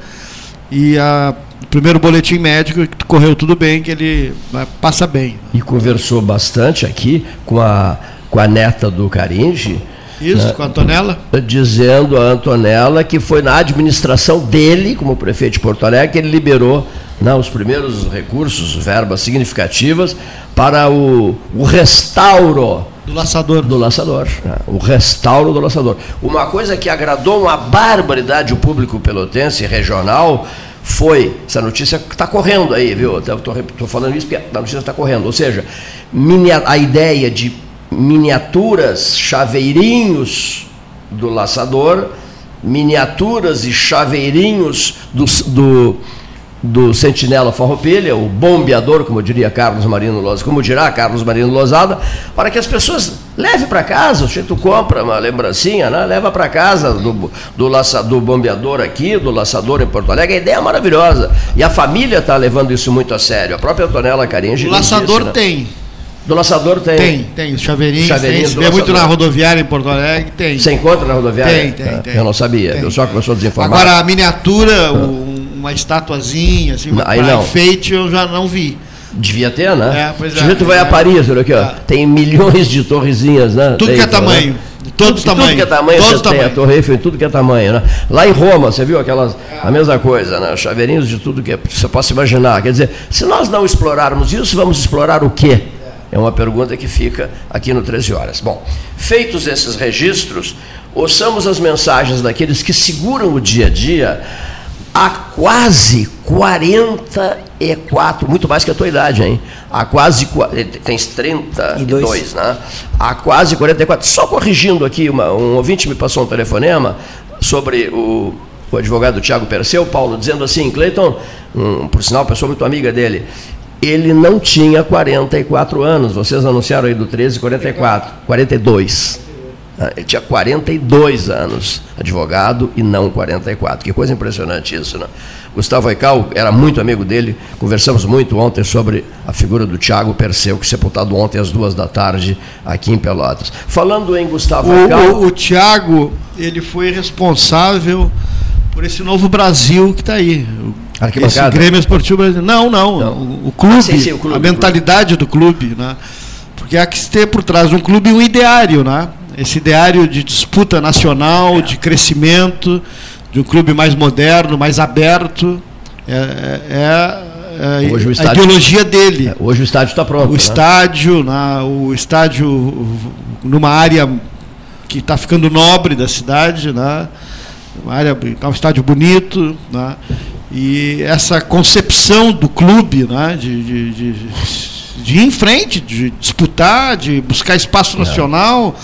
E a, o primeiro boletim médico que correu tudo bem, que ele né, passa bem. E conversou bastante aqui com a, com a neta do Caringe, Isso, com a Antonella? dizendo a Antonella que foi na administração dele, como prefeito de Porto Alegre, que ele liberou né, os primeiros recursos, verbas significativas, para o, o restauro Do laçador. do laçador, né, o restauro do laçador. Uma coisa que agradou uma barbaridade o público pelotense regional foi, essa notícia que está correndo aí, viu? Estou falando isso porque a notícia está correndo, ou seja, minia- a ideia de miniaturas, chaveirinhos do laçador, miniaturas e chaveirinhos do, do, do Sentinela Farroupilha, o bombeador, como diria Carlos Marino Lozada, como dirá Carlos Marino Lozada, para que as pessoas levem para casa, se tu compra uma lembrancinha, né? leva para casa do, do, laça, do bombeador aqui, do laçador em Porto Alegre, a ideia é maravilhosa. E a família está levando isso muito a sério. A própria Antonella Caringe O laçador disse, né? tem. Do laçador tem. Tem, tem. Os chaveirinhos, Chaveirinho tem. Vê muito na rodoviária em Porto Alegre, tem. Você encontra na rodoviária? Tem, tem, Ah, tem. Eu não sabia, Tem. eu só começou a desinformar. Agora, a miniatura, um- uma estatuazinha, assim, uma Aí não. enfeite, eu já não vi. Devia ter, né? É, pois é. A gente vai a É. Paris, olha aqui, ó, É. tem milhões de torrezinhas, né? Tudo Tem, que é né? tamanho. De todos os Tudo tamanhos. que é tamanho, Todos tem a. Torre Eiffel tudo que é tamanho, né? Lá em Roma, você viu aquelas, a mesma coisa, né? Chaveirinhos de tudo que é- você possa imaginar. Quer dizer, se nós não explorarmos isso, vamos explorar o quê? É uma pergunta que fica aqui no 13 Horas. Bom, feitos esses registros, ouçamos as mensagens daqueles que seguram o dia a dia há quase 44, muito mais que a tua idade, hein? Há quase, eh, tens 32, né? Há quase 44. Só corrigindo aqui, uma, um ouvinte me passou um telefonema sobre o, o advogado Tiago Perseu, Paulo, dizendo assim, Cleiton, um, por sinal, pessoa muito amiga dele, ele não tinha 44 anos, vocês anunciaram aí do 13, 44, 42. Ah, ele tinha 42 anos, advogado, e não 44. Que coisa impressionante isso, né? Gustavo Aical era muito amigo dele, conversamos muito ontem sobre a figura do Tiago Perseu, que sepultado ontem às duas da tarde aqui em Pelotas. Falando em Gustavo o, Aical... O, o Tiago, ele foi responsável por esse novo Brasil que está aí. Esse Grêmio Esportivo Brasileiro. Não, não, não. O, o, clube, ah, sim, sim, o, clube, a mentalidade do clube, né? Porque há que ter por trás um clube um ideário, né? esse ideário de disputa nacional, é. de crescimento, de um clube mais moderno, mais aberto. É, é, é hoje o estádio, a ideologia dele. É, hoje o estádio está pronto. O né? estádio, na, o estádio numa área que está ficando nobre da cidade, né? uma área, tá um estádio bonito, né? E essa concepção do clube né? de, de, de, de ir em frente, de disputar, de buscar espaço é. nacional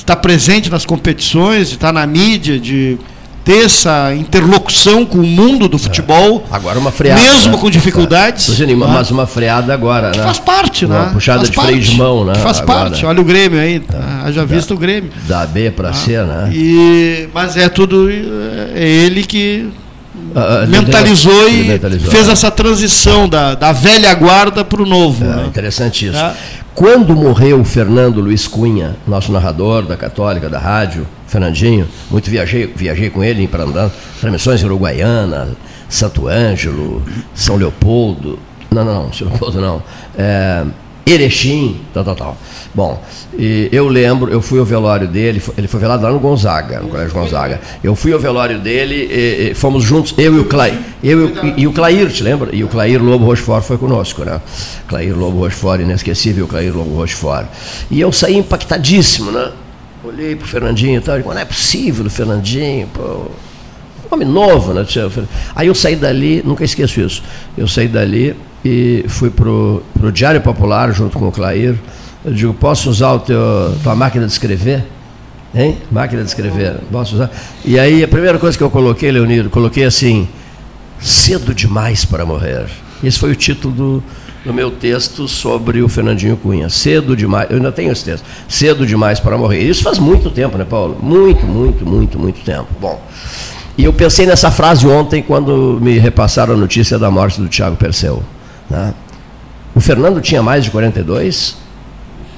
estar presente nas competições, de estar na mídia, de ter essa interlocução com o mundo do futebol. É. Agora uma freada. Mesmo né? com dificuldades. É. Né? Mas uma freada agora, né? faz parte, uma né? puxada faz de freio de mão, né? faz agora. parte. Olha o Grêmio aí, tá? haja visto o Grêmio. Da B para ah. C, né? E, mas é tudo. É ele que Uh, mentalizou e mentalizou, fez é. essa transição da, da velha guarda para o novo. É, né? Interessante isso. É. Quando morreu o Fernando Luiz Cunha, nosso narrador da Católica, da rádio, Fernandinho, muito viajei, viajei com ele para andar, transmissões Uruguaiana, Santo Ângelo, São Leopoldo, não, não, não, São Leopoldo não, é, Erechim, tal, tal, tal. Bom, eu lembro, eu fui ao velório dele, ele foi velado lá no Gonzaga, no Colégio Gonzaga. Eu fui ao velório dele, e, e, fomos juntos, eu e o Clair, eu e, e, o Clair, te lembra? E o Clair Lobo Rochefort foi conosco, né? Clair Lobo Rochefort, inesquecível Clair Lobo Rochefort. E eu saí impactadíssimo, né? Olhei pro Fernandinho e tal, e, não é possível o Fernandinho, pô, homem novo, né? Aí eu saí dali, nunca esqueço isso, eu saí dali e fui pro, pro Diário Popular junto com o Clair, eu digo, posso usar o teu, tua máquina de escrever? Hein? Máquina de escrever, posso usar? E aí a primeira coisa que eu coloquei, Leonido, coloquei assim, cedo demais para morrer. Esse foi o título do, do meu texto sobre o Fernandinho Cunha. Cedo demais, eu ainda tenho esse texto. Cedo demais para morrer. Isso faz muito tempo, né, Paulo? Muito, muito, muito, muito tempo. Bom, e eu pensei nessa frase ontem quando me repassaram a notícia da morte do Tiago Perseu. Né? O Fernando tinha mais de 42?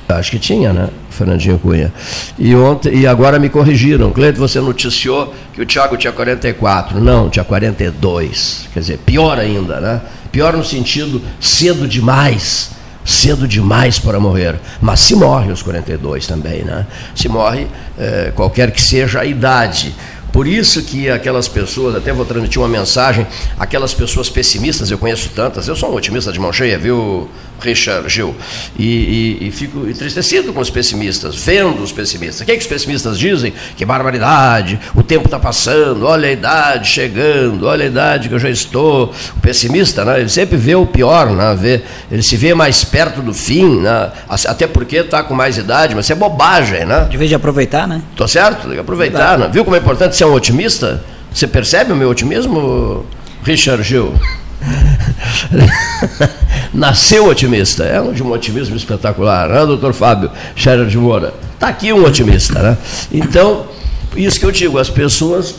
Acho que tinha, né? Fernandinho Cunha. E, ontem, e agora me corrigiram. Cleito, você noticiou que o Thiago tinha 44. Não, tinha 42. Quer dizer, pior ainda, né? Pior no sentido cedo demais. Cedo demais para morrer. Mas se morre aos 42 também, né? Se morre, é, qualquer que seja a idade. Por isso que aquelas pessoas, até vou transmitir uma mensagem, aquelas pessoas pessimistas, eu conheço tantas, eu sou um otimista de mão cheia, viu, Richard Gil? E, e, e fico entristecido com os pessimistas, vendo os pessimistas. O que, é que os pessimistas dizem? Que barbaridade, o tempo está passando, olha a idade chegando, olha a idade que eu já estou. O pessimista, né, ele sempre vê o pior, né, vê, ele se vê mais perto do fim, né, até porque está com mais idade, mas isso é bobagem. Né? De vez de aproveitar, né? Tô certo? Tem que aproveitar. Né? Viu como é importante ser um otimista? Você percebe o meu otimismo, Richard Gil? (laughs) Nasceu otimista, é um de um otimismo espetacular, né, doutor Fábio Scherer de Moura? Está aqui um otimista, né? Então, isso que eu digo, as pessoas,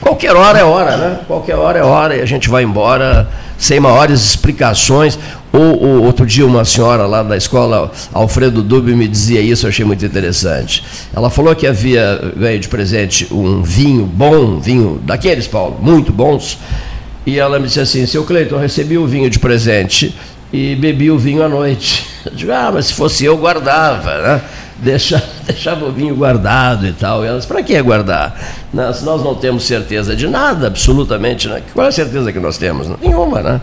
qualquer hora é hora, né? Qualquer hora é hora e a gente vai embora sem maiores explicações. Ou, ou, outro dia uma senhora lá da escola, Alfredo Dubi, me dizia isso, eu achei muito interessante. Ela falou que havia ganho de presente um vinho bom, vinho daqueles, Paulo, muito bons, e ela me disse assim: Seu Cleiton, eu recebi o vinho de presente e bebi o vinho à noite. (laughs) Eu digo: Ah, mas se fosse eu, guardava, né? Deixa, (laughs) deixava o vinho guardado e tal. E ela disse: Para que guardar? Nós, nós não temos certeza de nada, absolutamente. Né? Qual é a certeza que nós temos? Nenhuma, né?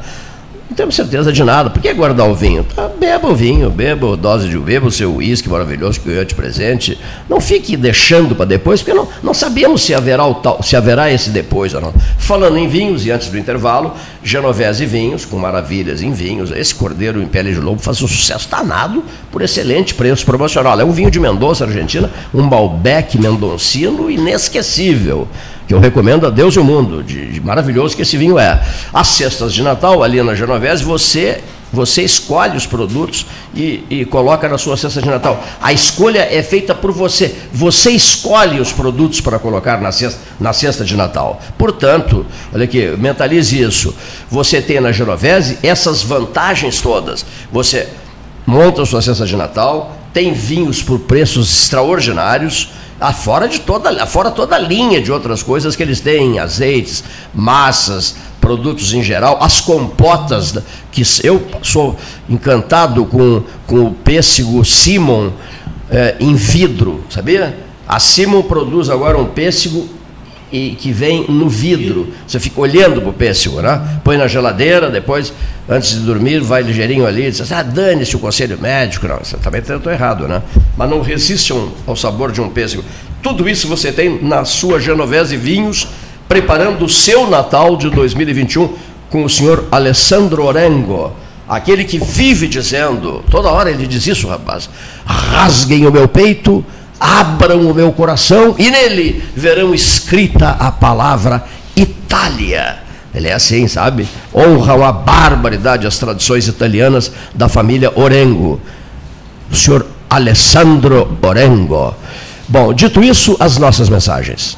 Não temos certeza de nada. Por que guardar o vinho? Tá, beba o vinho, beba dose de beba o seu uísque maravilhoso que eu ia te presente. Não fique deixando para depois, porque não, não sabemos se haverá, o tal, se haverá esse depois ou não. Falando em vinhos, e antes do intervalo, Genovese Vinhos, com maravilhas em vinhos. Esse Cordeiro em Pele de Lobo faz um sucesso danado por excelente preço promocional. É um vinho de Mendoza, Argentina, um Malbec mendoncino inesquecível que eu recomendo a Deus e o mundo, de, de, maravilhoso que esse vinho é. As cestas de Natal, ali na Genovese, você você escolhe os produtos e, e, coloca na sua cesta de Natal. A escolha é feita por você. Você escolhe os produtos para colocar na cesta, na cesta de Natal. Portanto, olha aqui, mentalize isso. Você tem na Genovese essas vantagens todas. Você monta a sua cesta de Natal, tem vinhos por preços extraordinários Afora de toda, afora toda a linha de outras coisas que eles têm, azeites, massas, produtos em geral, as compotas, que eu sou encantado com, com o pêssego Simon é, em vidro, sabia? A Simon produz agora um pêssego e que vem no vidro. Você fica olhando para o pêssego, né? Põe na geladeira, depois, antes de dormir, vai ligeirinho ali e diz, ah, dane-se o conselho médico. Não, você também tentou errado, né? Mas não resiste ao sabor de um pêssego. Tudo isso você tem na sua Genovese Vinhos, preparando o seu Natal de 2021 com o senhor Alessandro Orengo. Aquele que vive dizendo, toda hora ele diz isso, rapaz, rasguem o meu peito, abram o meu coração e nele verão escrita a palavra Itália. Ele é assim, sabe? Honram a barbaridade as tradições italianas da família Orengo. O senhor Alessandro Orengo. Bom, dito isso, as nossas mensagens.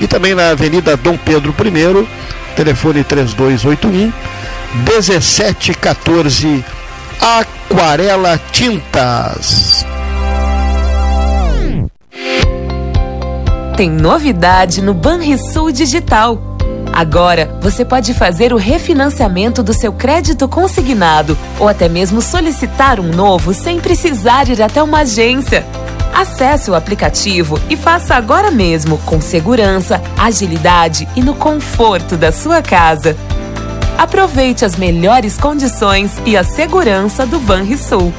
e também na Avenida Dom Pedro I, telefone 3281 1714 Aquarela Tintas. Tem novidade no Banrisul Digital. Agora você pode fazer o refinanciamento do seu crédito consignado ou até mesmo solicitar um novo sem precisar ir até uma agência. Acesse o aplicativo e faça agora mesmo, com segurança, agilidade e no conforto da sua casa. Aproveite as melhores condições e a segurança do Banrisul.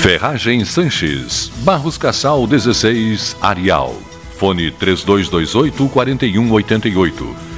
Ferragem Sanches, Barros Cassal 16, Arial. Fone 3228 4188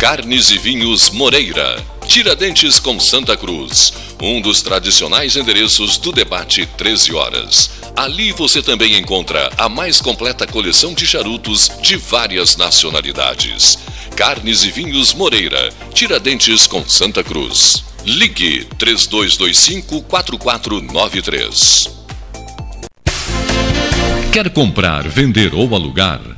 Carnes e Vinhos Moreira. Tiradentes com Santa Cruz. Um dos tradicionais endereços do debate 13 horas. Ali você também encontra a mais completa coleção de charutos de várias nacionalidades. Carnes e Vinhos Moreira. Tiradentes com Santa Cruz. Ligue 3225 4493. Quer comprar, vender ou alugar?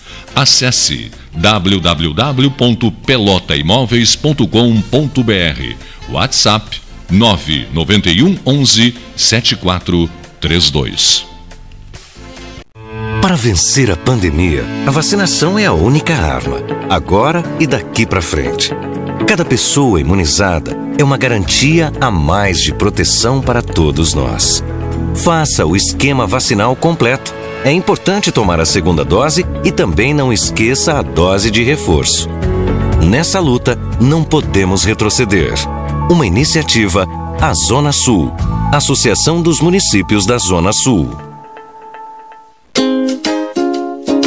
Acesse www.pelotaimoveis.com.br WhatsApp 991 11 7432 Para vencer a pandemia, a vacinação é a única arma, agora e daqui para frente. Cada pessoa imunizada é uma garantia a mais de proteção para todos nós. Faça o esquema vacinal completo é importante tomar a segunda dose e também não esqueça a dose de reforço. Nessa luta, não podemos retroceder. Uma iniciativa, a Zona Sul, Associação dos Municípios da Zona Sul.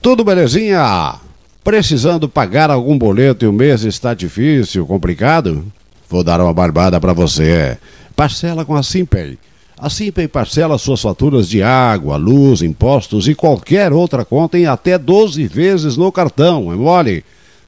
Tudo belezinha? Precisando pagar algum boleto e o mês está difícil, complicado? Vou dar uma barbada para você. Parcela com a Simpay. A Simpay parcela suas faturas de água, luz, impostos e qualquer outra conta em até 12 vezes no cartão, é mole?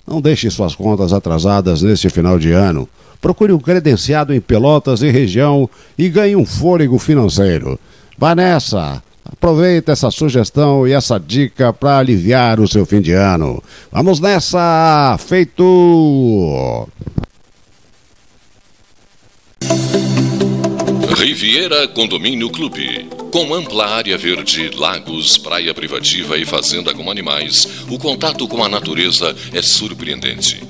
Não deixe suas contas atrasadas neste final de ano. Procure um credenciado em Pelotas e região e ganhe um fôlego financeiro. Vá nessa! Aproveita essa sugestão e essa dica para aliviar o seu fim de ano. Vamos nessa! Feito! Riviera Condomínio Clube. Com ampla área verde, lagos, praia privativa e fazenda com animais, o contato com a natureza é surpreendente.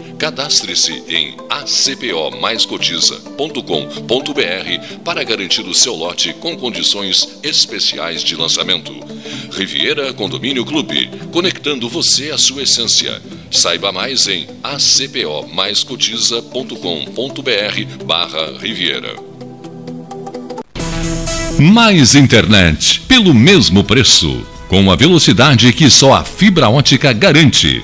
Cadastre-se em acpomaiscotiza.com.br para garantir o seu lote com condições especiais de lançamento. Riviera Condomínio Clube, conectando você à sua essência. Saiba mais em acpomaiscotiza.com.br barra Riviera. Mais internet, pelo mesmo preço, com a velocidade que só a fibra ótica garante.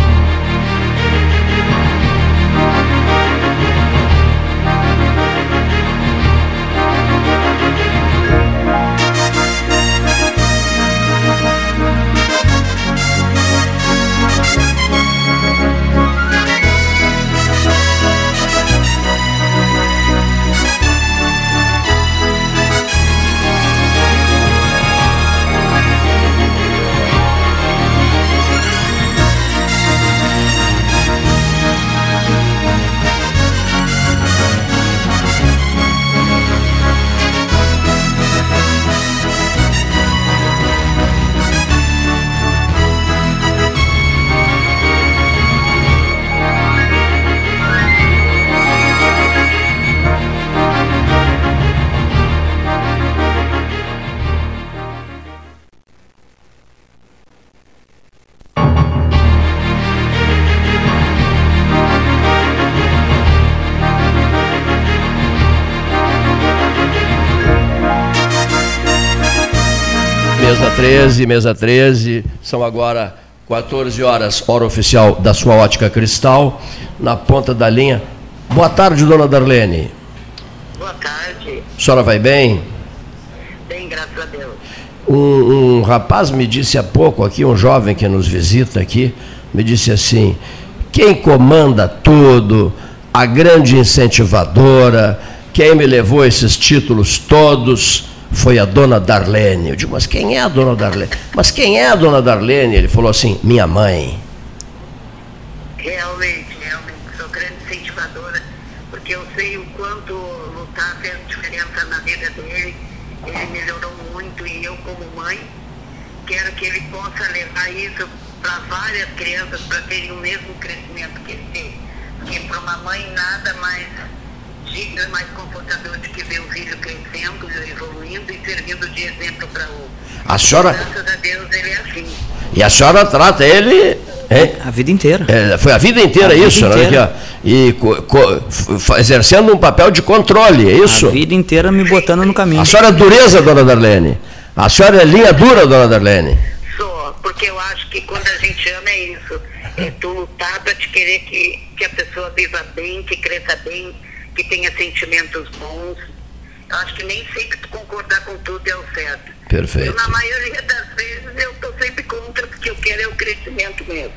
13, mesa 13, são agora 14 horas, hora oficial da sua ótica cristal, na ponta da linha. Boa tarde, dona Darlene. Boa tarde. A senhora vai bem? Bem, graças a Deus. Um, um rapaz me disse há pouco aqui, um jovem que nos visita aqui, me disse assim: quem comanda tudo, a grande incentivadora, quem me levou esses títulos todos foi a dona Darlene. Eu digo, mas quem é a dona Darlene? Mas quem é a dona Darlene? Ele falou assim: minha mãe. Realmente, realmente, sou grande incentivadora, porque eu sei o quanto lutar fez diferença na vida dele. Ele melhorou muito e eu, como mãe, quero que ele possa levar isso para várias crianças para terem o mesmo crescimento que ele teve. Porque para uma mãe nada mais digno, mais confortador do que ver o filho crescendo, evoluindo e servindo de exemplo para outro. A senhora. Graças a Deus ele é assim. E a senhora trata ele. hein? A vida inteira. É, foi a vida inteira A vida isso, né? inteira. Ó. E co- co- f- exercendo um papel de controle, é isso? A vida inteira me botando no caminho. A senhora é dureza, dona Darlene. A senhora é linha dura, dona Darlene. Sou, porque eu acho que quando a gente ama é isso. É tu lutar para te querer que, que a pessoa viva bem, que cresça bem, que tenha sentimentos bons. Eu acho que nem sempre tu concordar com tudo é o certo. Perfeito. Eu, na maioria das vezes eu estou sempre contra, porque eu quero é o crescimento mesmo.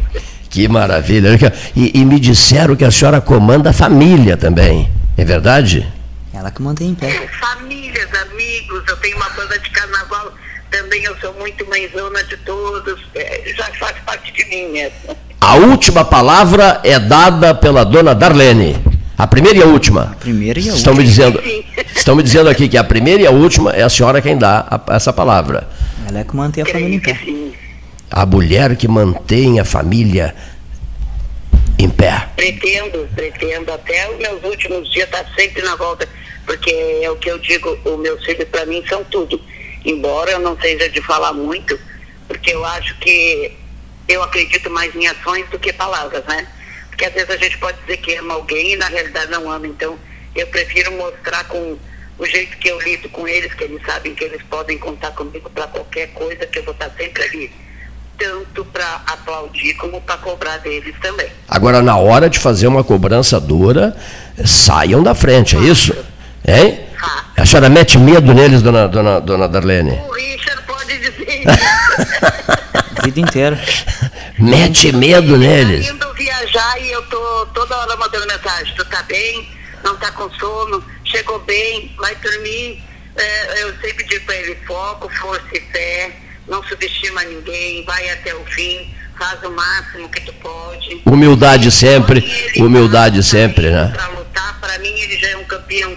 Que maravilha. E, e me disseram que a senhora comanda a família também. É verdade? Ela que mantém em pé. Famílias, amigos, eu tenho uma banda de carnaval, também eu sou muito mãezona de todos, é, já faz parte de mim mesmo. A última palavra é dada pela dona Darlene. A primeira e a última. A primeira e a estão última. Me dizendo, estão me dizendo aqui que a primeira e a última é a senhora quem dá a- essa palavra. Ela é que mantém a família em pé. A mulher que mantém a família em pé. Pretendo, pretendo, até os meus últimos dias estar sempre na volta, porque é o que eu digo, os meus filhos para mim são tudo. Embora eu não seja de falar muito, porque eu acho que eu acredito mais em ações do que palavras, né? Porque às vezes a gente pode dizer que ama alguém e na realidade não ama. Então eu prefiro mostrar com o jeito que eu lido com eles, que eles sabem que eles podem contar comigo para qualquer coisa, que eu vou estar sempre ali. Tanto para aplaudir como para cobrar deles também. Agora, na hora de fazer uma cobrança dura, saiam da frente, é isso? Hein? A senhora mete medo neles, dona, dona, dona Darlene? O Richard pode dizer (laughs) A (laughs) vida inteira. (laughs) Mete medo neles. indo viajar e eu tô toda hora mandando mensagem. Tu tá bem? Não tá com sono? Chegou bem? Vai dormir? É, eu sempre digo pra ele, foco, força e fé. Não subestima ninguém. Vai até o fim. Faz o máximo que tu pode. Humildade sempre, humildade sempre, né? Pra lutar, pra mim ele já é um campeão.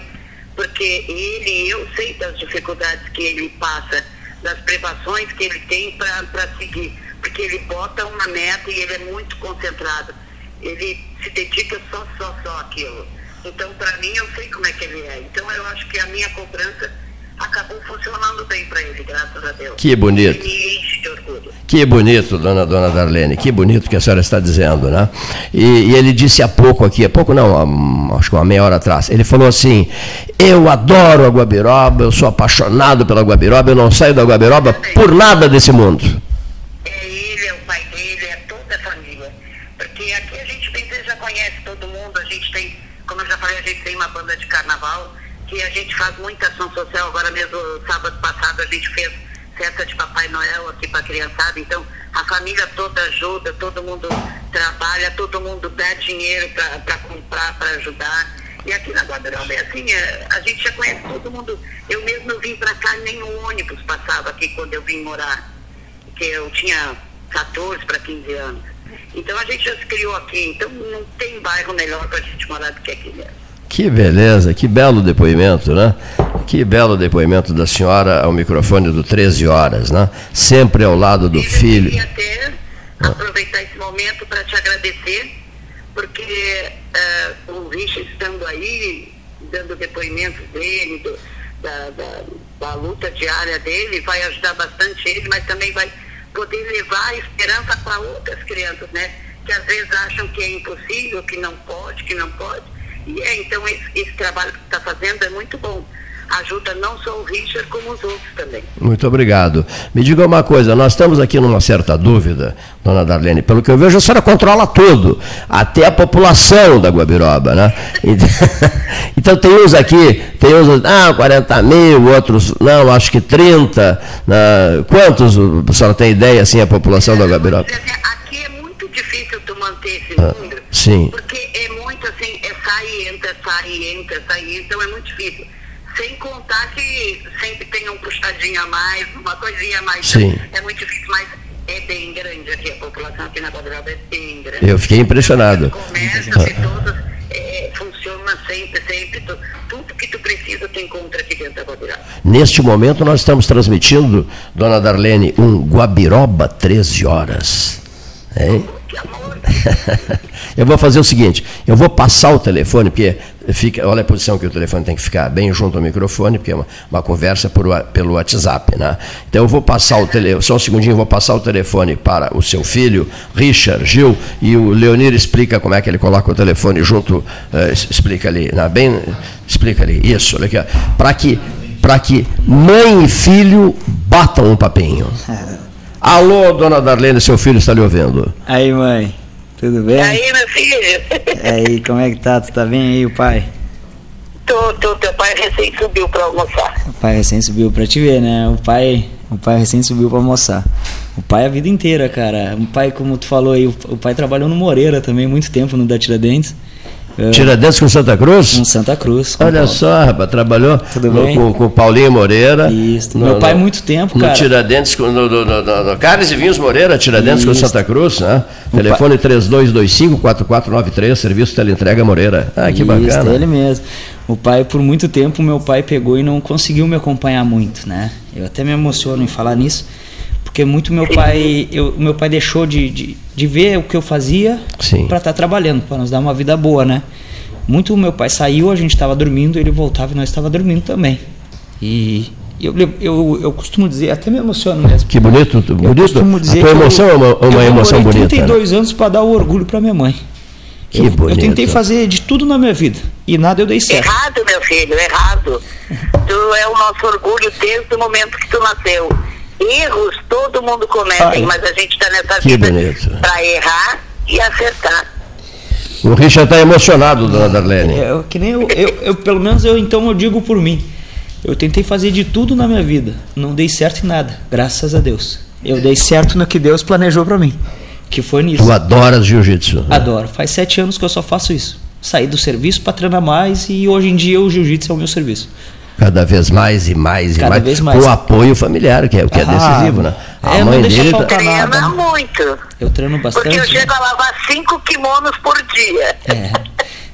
Porque ele, eu sei das dificuldades que ele passa das privações que ele tem para seguir. Porque ele bota uma meta e ele é muito concentrado. Ele se dedica só, só, só aquilo. Então, para mim, eu sei como é que ele é. Então, eu acho que a minha cobrança acabou funcionando bem para ele, graças a Deus. Que bonito. Que bonito, dona, dona Darlene, que bonito que a senhora está dizendo, né? E, e ele disse há pouco aqui, há pouco não, há, acho que uma meia hora atrás, ele falou assim, eu adoro a Guabiroba, eu sou apaixonado pela Guabiroba, eu não saio da Guabiroba por nada desse mundo. É ele, é o pai dele, que a gente faz muita ação social, agora mesmo sábado passado a gente fez festa de Papai Noel aqui para a criançada, então a família toda ajuda, todo mundo trabalha, todo mundo dá dinheiro para comprar, para ajudar. E aqui na Guadarão é assim, é, a gente já conhece todo mundo. Eu mesmo vim para cá, nem um ônibus passava aqui quando eu vim morar, porque eu tinha 14 para 15 anos. Então a gente já se criou aqui, então não tem bairro melhor para a gente morar do que aqui mesmo. Que beleza, que belo depoimento, né? Que belo depoimento da senhora ao microfone do 13 horas, né? Sempre ao lado do filho. Eu queria até aproveitar esse momento para te agradecer, porque uh, o Richard estando aí, dando depoimentos dele, do, da, da, da luta diária dele, vai ajudar bastante ele, mas também vai poder levar a esperança para outras crianças, né? Que às vezes acham que é impossível, que não pode, que não pode e é, então esse, esse trabalho que está fazendo é muito bom. Ajuda não só o Richard, como os outros também. Muito obrigado. Me diga uma coisa, nós estamos aqui numa certa dúvida, dona Darlene, pelo que eu vejo, a senhora controla tudo, até a população da Guabiroba, né? (laughs) (laughs) Então tem uns aqui, tem uns, ah, 40 mil, outros, não, acho que 30. Né? Quantos, a senhora tem ideia, assim, a população da Guabiroba? Aqui é muito difícil tu manter esse ah, número, sim. porque é é sai, entra, sai, entra, sai, então é muito difícil. Sem contar que sempre tem um puxadinho a mais, uma coisinha a mais. Sim. É muito difícil, mas é bem grande aqui, a população aqui na Guadaraba é bem grande. Eu fiquei impressionado. Todas, é, funciona sempre, sempre. Tu, tudo que tu precisa tu encontra aqui dentro da Guadaraba. Neste momento nós estamos transmitindo, dona Darlene, um Guabiroba 13 horas. Hein? (laughs) eu vou fazer o seguinte, eu vou passar o telefone, porque fica, olha a posição que o telefone tem que ficar bem junto ao microfone, porque é uma, uma conversa por, pelo WhatsApp, né? Então eu vou passar o telefone, só um segundinho, eu vou passar o telefone para o seu filho, Richard, Gil, e o Leonir explica como é que ele coloca o telefone junto, uh, explica ali, né? bem, explica ali, isso, olha aqui, para que, que mãe e filho batam um papinho. (laughs) Alô, dona Darlene, seu filho está lhe ouvindo. Aí, mãe, tudo bem? E aí, meu filho? E aí, como é que tá? Tu tá bem aí, o pai? Tô, tô, teu pai recém subiu para almoçar. O pai recém subiu para te ver, né? O pai, o pai recém subiu para almoçar. O pai a vida inteira, cara. O pai, como tu falou aí, o pai trabalhou no Moreira também, muito tempo no da Tiradentes. É. Tiradentes com Santa Cruz? Com Santa Cruz. Com Olha Paulo. só, rapaz, trabalhou no, com, o Paulinho Moreira. Isso, no, meu pai no, muito tempo, no cara. Tiradentes, com, no, no, no, no Carlos e Vinhos Moreira, Tiradentes Isso. com Santa Cruz, né? O Telefone pai... 3225-4493, serviço teleentrega Moreira. Ah, que Isso, bacana. ele mesmo. O pai, por muito tempo, meu pai pegou e não conseguiu me acompanhar muito, né? Eu até me emociono em falar nisso porque muito meu pai eu, meu pai deixou de, de, de ver o que eu fazia para estar tá trabalhando para nos dar uma vida boa né muito meu pai saiu a gente estava dormindo ele voltava e nós estava dormindo também e eu, eu, eu costumo dizer, até me emociono mesmo. Que bonito, bonito. Eu costumo dizer a tua emoção eu, é uma, uma eu emoção bonita. Eu 32 né? anos para dar o orgulho para minha mãe. Que eu, bonito. eu tentei fazer de tudo na minha vida e nada eu dei certo. Errado, meu filho, errado. (laughs) tu é o nosso orgulho desde o momento que tu nasceu. Erros todo mundo comete, mas a gente está nessa vida para errar e acertar. O Richard está emocionado, dona Darlene. É, que nem eu, eu, eu, pelo menos eu então eu digo por mim. Eu tentei fazer de tudo na minha vida, não dei certo em nada, graças a Deus. Eu dei certo no que Deus planejou para mim, que foi nisso. Tu adoras jiu-jitsu? Adoro. Faz sete anos que eu só faço isso. Saí do serviço para treinar mais e hoje em dia o jiu-jitsu é o meu serviço. Cada vez mais e mais e Cada mais. Vez mais. O apoio familiar, que é o que é ah, decisivo, né? A é, mãe não dele. Tá... Treina muito. Eu treino bastante. Porque eu chego a lavar cinco kimonos por dia. É.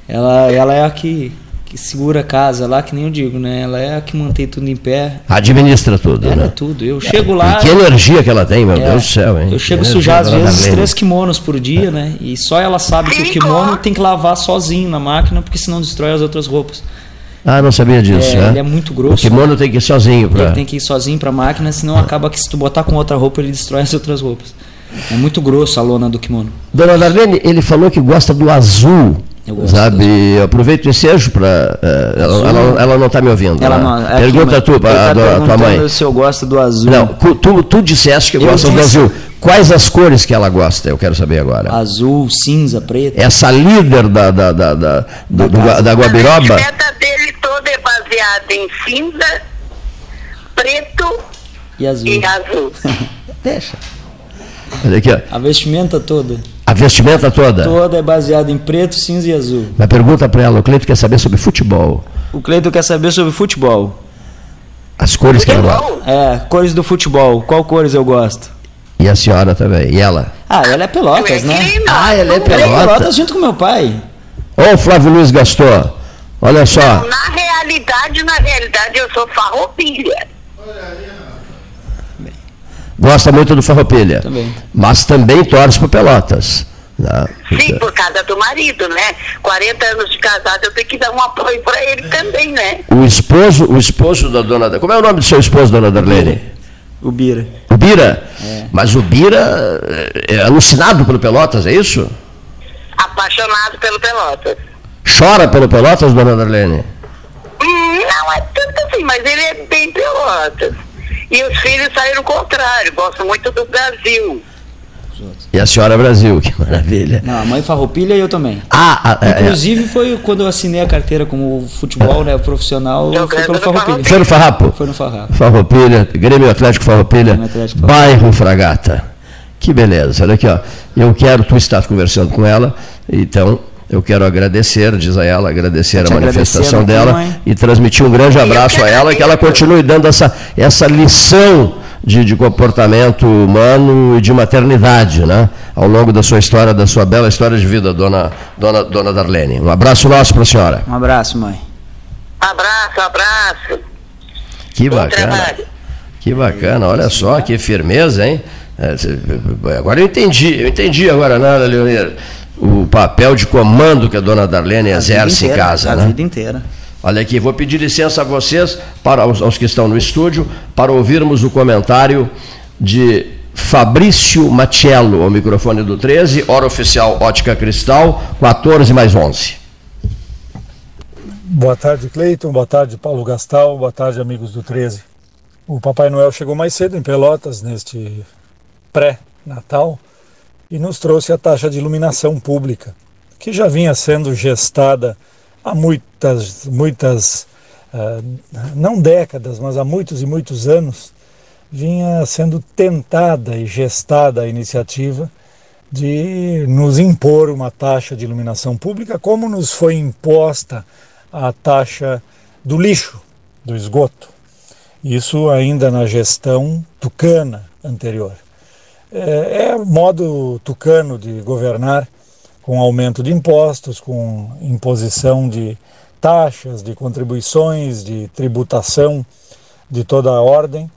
Ela, ela é a que, que segura a casa lá, que nem eu digo, né? Ela é a que mantém tudo em pé. Administra tudo, Ela né? é tudo. Eu chego lá. E que energia que ela tem, meu É, Deus do céu, hein? Eu chego sujar às vezes dona três kimonos por dia, né? E só ela sabe que o kimono tem que lavar sozinho na máquina, porque senão destrói as outras roupas. Ah, não sabia disso, É, né? ele é muito grosso. O kimono tem que ir sozinho pra... Ele tem que ir sozinho pra máquina, senão acaba que se tu botar com outra roupa, ele destrói as outras roupas. É muito grosso a lona do kimono. Dona Darlene, ele falou que gosta do azul. Eu gosto Sabe, eu aproveito esse ensejo para. ela, ela, ela não está me ouvindo. Ela né? não, é Pergunta aqui, tu para tá a tua mãe. se eu gosto do azul. Não, tu, tu disseste que Eu gosta do disse. azul. Quais as cores que ela gosta? Eu quero saber agora. Azul, cinza, preto. Essa líder da, da, da, da, do- do da Guabiroba. A dieta dele toda é baseada em cinza, preto E azul. e azul. (laughs) Deixa. Olha aqui, ó. A vestimenta toda. A vestimenta toda. Toda é baseada em preto, cinza e azul. Mas pergunta para ela, o cliente quer saber sobre futebol. O Cleiton quer saber sobre futebol. As cores que ela gosta. É, cores do futebol. Qual cores eu gosto? E a senhora também. E ela? Ah, ela é Pelotas, né? Ah, ela é Pelotas pelota. junto com meu pai. Ô, Flávio Luiz Gastou. Olha só. Na realidade, na realidade, eu sou farroupilha. Gosta muito do Farroupilha. Também. Mas também torce para Pelotas. né? Sim, por causa do marido, né? 40 anos de casado, eu tenho que dar um apoio para ele também, né? O esposo, o esposo da dona. Como é o nome do seu esposo, dona Darlene? O Bira. O Bira? Mas o Bira é alucinado pelo Pelotas, é isso? Apaixonado pelo Pelotas. Chora pelo Pelotas, dona Darlene? Não é tanto assim, mas ele é bem Pelotas. E os filhos saíram o contrário, gostam muito do Brasil. E a senhora Brasil, (laughs) que maravilha. Não, a mãe farroupilha e eu também. Ah, ah, é, Inclusive foi quando eu assinei a carteira como futebol, né, profissional, foi pelo farroupilha. Foi no Farrapo? Foi no Farrapo. Farroupilha, Grêmio Atlético Farroupilha, Grêmio Atlético bairro Fragata. Que beleza, olha aqui, ó. Eu quero, tu estás conversando com ela, então eu quero agradecer, diz a ela, agradecer Tô a manifestação dela mãe. e transmitir um grande abraço a ela e que ela continue dando essa, essa lição de, de comportamento humano e de maternidade, né? Ao longo da sua história, da sua bela história de vida, dona, dona, dona Darlene. Um abraço nosso para a senhora. Um abraço, mãe. Abraço, abraço. Que Bom bacana. trabalho. Que bacana, olha só, que firmeza, hein? É, Agora eu entendi, eu entendi agora, né, Leonir? O papel de comando que a dona Darlene exerce em inteira, casa, a né? vida inteira. Olha aqui, vou pedir licença a vocês, para os, aos que estão no estúdio, para ouvirmos o comentário de Fabrício Matiello, ao microfone do 13, hora oficial Ótica Cristal, 14 mais 11. Boa tarde, Cleiton. Boa tarde, Paulo Gastal. Boa tarde, amigos do 13. O Papai Noel chegou mais cedo em Pelotas, neste pré-natal, e nos trouxe a taxa de iluminação pública, que já vinha sendo gestada há muitas, muitas, ah, não décadas, mas há muitos e muitos anos, vinha sendo tentada e gestada a iniciativa de nos impor uma taxa de iluminação pública, como nos foi imposta a taxa do lixo, do esgoto. Isso ainda na gestão tucana anterior. É, é modo tucano de governar, com aumento de impostos, com imposição de taxas, de contribuições, de tributação de toda a ordem,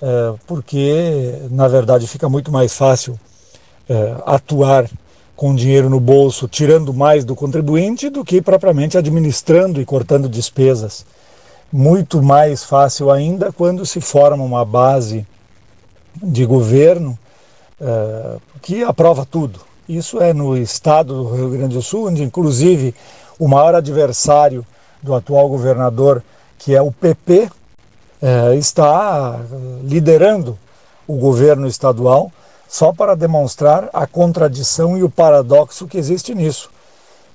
é, porque na verdade fica muito mais fácil é, atuar com dinheiro no bolso, tirando mais do contribuinte, do que propriamente administrando e cortando despesas. Muito mais fácil ainda quando se forma uma base de governo eh, que aprova tudo. Isso é no estado do Rio Grande do Sul, onde inclusive o maior adversário do atual governador, que é o PP, eh, está liderando o governo estadual só para demonstrar a contradição e o paradoxo que existe nisso.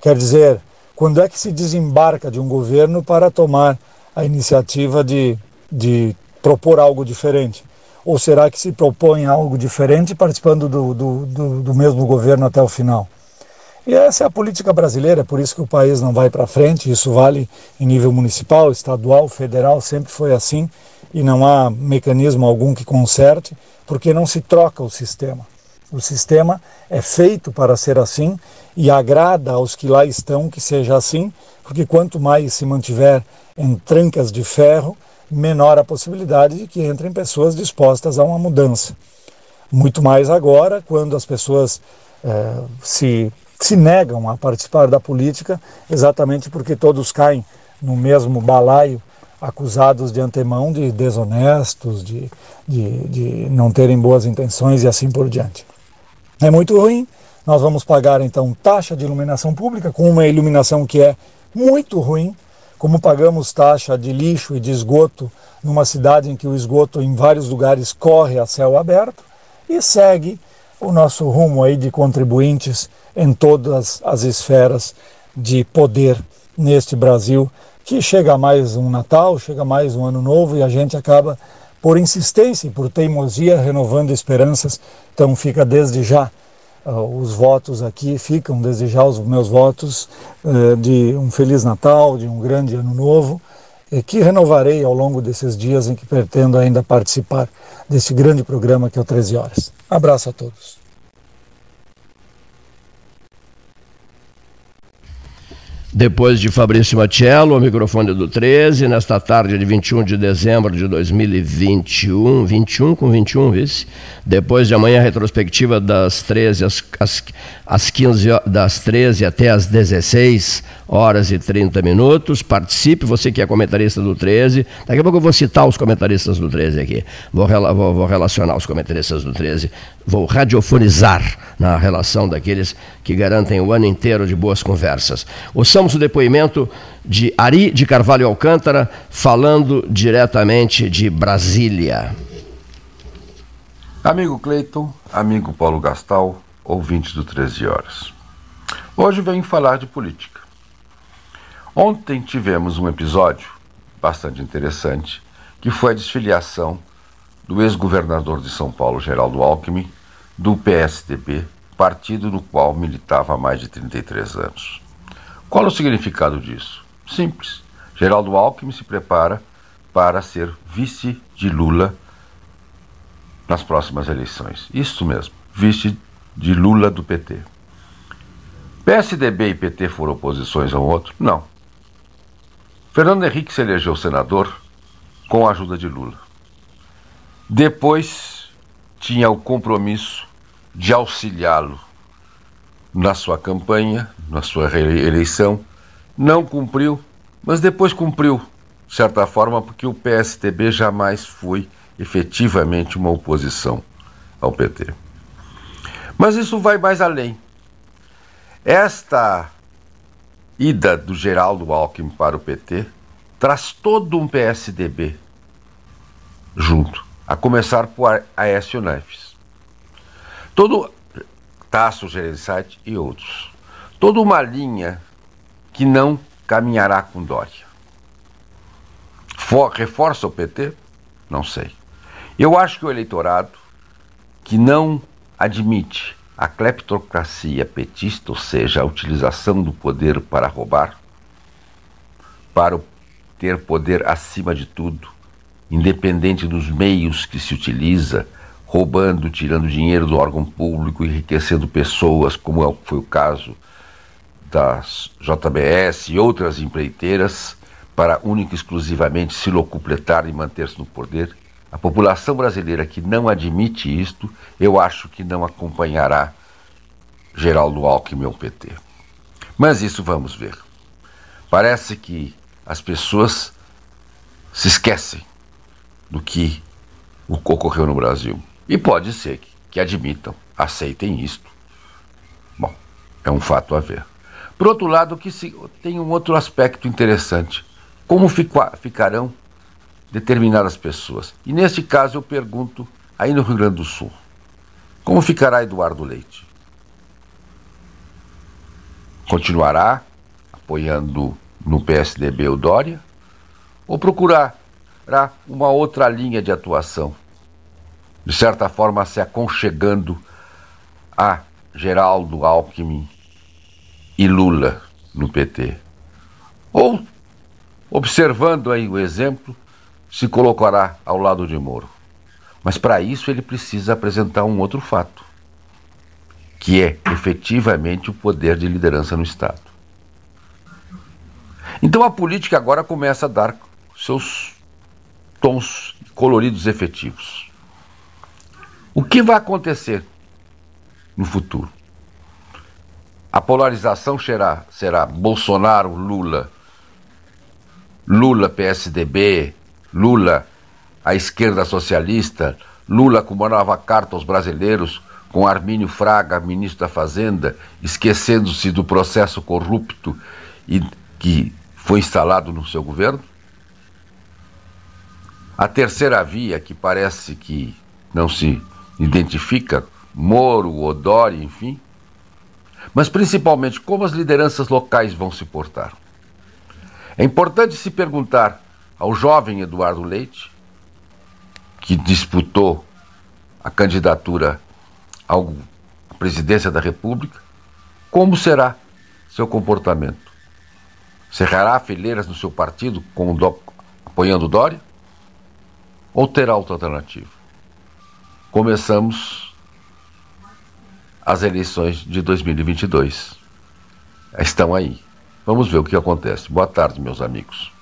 Quer dizer, quando é que se desembarca de um governo para tomar a iniciativa de, de propor algo diferente? Ou será que se propõe algo diferente participando do, do, do, do mesmo governo até o final? E essa é a política brasileira, é por isso que o país não vai para frente. Isso vale em nível municipal, estadual, federal, sempre foi assim e não há mecanismo algum que conserte, porque não se troca o sistema. O sistema é feito para ser assim e agrada aos que lá estão que seja assim, porque quanto mais se mantiver em trancas de ferro, menor a possibilidade de que entrem pessoas dispostas a uma mudança. Muito mais agora, quando as pessoas eh, se, se negam a participar da política, exatamente porque todos caem no mesmo balaio, acusados de antemão de desonestos, de, de, de não terem boas intenções e assim por diante. É muito ruim. Nós vamos pagar então taxa de iluminação pública com uma iluminação que é muito ruim, como pagamos taxa de lixo e de esgoto numa cidade em que o esgoto em vários lugares corre a céu aberto e segue o nosso rumo aí de contribuintes em todas as esferas de poder neste Brasil, que chega mais um Natal, chega mais um Ano Novo e a gente acaba por insistência e por teimosia renovando esperanças. Então fica desde já os votos aqui, ficam desde já os meus votos uh, de um Feliz Natal, de um grande Ano Novo, e que renovarei ao longo desses dias em que pretendo ainda participar desse grande programa que é o 13 Horas. Abraço a todos. Depois de Fabrício Machello, o microfone do 13, nesta tarde de 21 de dezembro de 2021, 21 com 21, vice. Depois de amanhã, retrospectiva das 13 às, às, às 15 das 13 até às 16 horas e 30 minutos. Participe, você que é comentarista do 13. Daqui a pouco eu vou citar os comentaristas do 13 aqui. Vou, vou, vou relacionar os comentaristas do 13. Vou radiofonizar na relação daqueles que garantem o ano inteiro de boas conversas. Ouçamos o depoimento de Ari de Carvalho Alcântara, falando diretamente de Brasília. Amigo Cleiton, amigo Paulo Gastal, ouvinte do 13 Horas. Hoje venho falar de política. Ontem tivemos um episódio bastante interessante, que foi a desfiliação do ex-governador de São Paulo, Geraldo Alckmin, do PSDB, partido no qual militava há mais de 33 anos. Qual o significado disso? Simples. Geraldo Alckmin se prepara para ser vice de Lula nas próximas eleições. Isso mesmo, vice de Lula do PT. PSDB e PT foram oposições ao outro? Não. Fernando Henrique se elegeu senador com a ajuda de Lula. Depois tinha o compromisso de auxiliá-lo na sua campanha, na sua reeleição. Não cumpriu, mas depois cumpriu, de certa forma, porque o PSDB jamais foi efetivamente uma oposição ao PT. Mas isso vai mais além. Esta ida do Geraldo Alckmin para o PT traz todo um PSDB junto, a começar por Aécio Neves. Todo Tasso Gereissati e outros. Toda uma linha que não caminhará com Dória. For, reforça o PT? Não sei. Eu acho que o eleitorado que não admite a cleptocracia petista, ou seja, a utilização do poder para roubar, para ter poder acima de tudo, independente dos meios que se utiliza, roubando, tirando dinheiro do órgão público, enriquecendo pessoas, como é foi o caso das JBS e outras empreiteiras, para única e exclusivamente se locupletar e manter-se no poder, a população brasileira que não admite isto, eu acho que não acompanhará Geraldo Alckmin ou PT. Mas isso vamos ver. Parece que as pessoas se esquecem do que ocorreu no Brasil. E pode ser que, que admitam, aceitem isto. Bom, é um fato a ver. Por outro lado, que se, tem um outro aspecto interessante. Como fica, ficarão determinadas pessoas. E neste caso eu pergunto, aí no Rio Grande do Sul, como ficará Eduardo Leite? Continuará apoiando no PSDB o Dória? Ou procurará uma outra linha de atuação? De certa forma, se aconchegando a Geraldo Alckmin e Lula no PT? Ou, observando aí o exemplo, se colocará ao lado de Moro. Mas para isso ele precisa apresentar um outro fato. que é efetivamente o poder de liderança no Estado. Então a política agora começa a dar seus tons coloridos efetivos. O que vai acontecer no futuro? A polarização será, será Bolsonaro, Lula, Lula, PSDB, Lula, a esquerda socialista, Lula com uma nova carta aos brasileiros, com Armínio Fraga, ministro da Fazenda, esquecendo-se do processo corrupto e que foi instalado no seu governo? A terceira via, que parece que não se identifica, Moro, Odori, enfim, mas principalmente como as lideranças locais vão se portar. É importante se perguntar ao jovem Eduardo Leite, que disputou a candidatura à presidência da República, como será seu comportamento. Cerrará fileiras no seu partido com o apoiando Dória? Ou terá outra alternativa? Começamos as eleições de 2022. Estão aí. Vamos ver o que acontece. Boa tarde, meus amigos.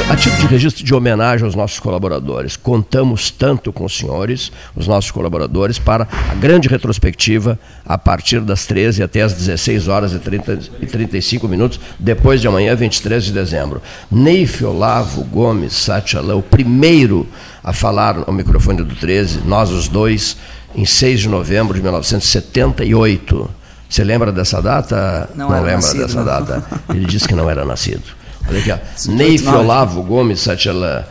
A título de registro de homenagem aos nossos colaboradores, contamos tanto com os senhores, os nossos colaboradores, para a grande retrospectiva a partir das 13 até as 16 horas e, 30, e 35 minutos, depois de amanhã, 23 de dezembro. Neif Olavo Gomes Sachalã, o primeiro a falar ao microfone do 13, nós os dois, em 6 de novembro de 1978. Você lembra dessa data? Não, não lembra nascido, dessa não. data. Ele disse que não era nascido. Olha aqui, ó. Neif Olavo Gomes Satchelan,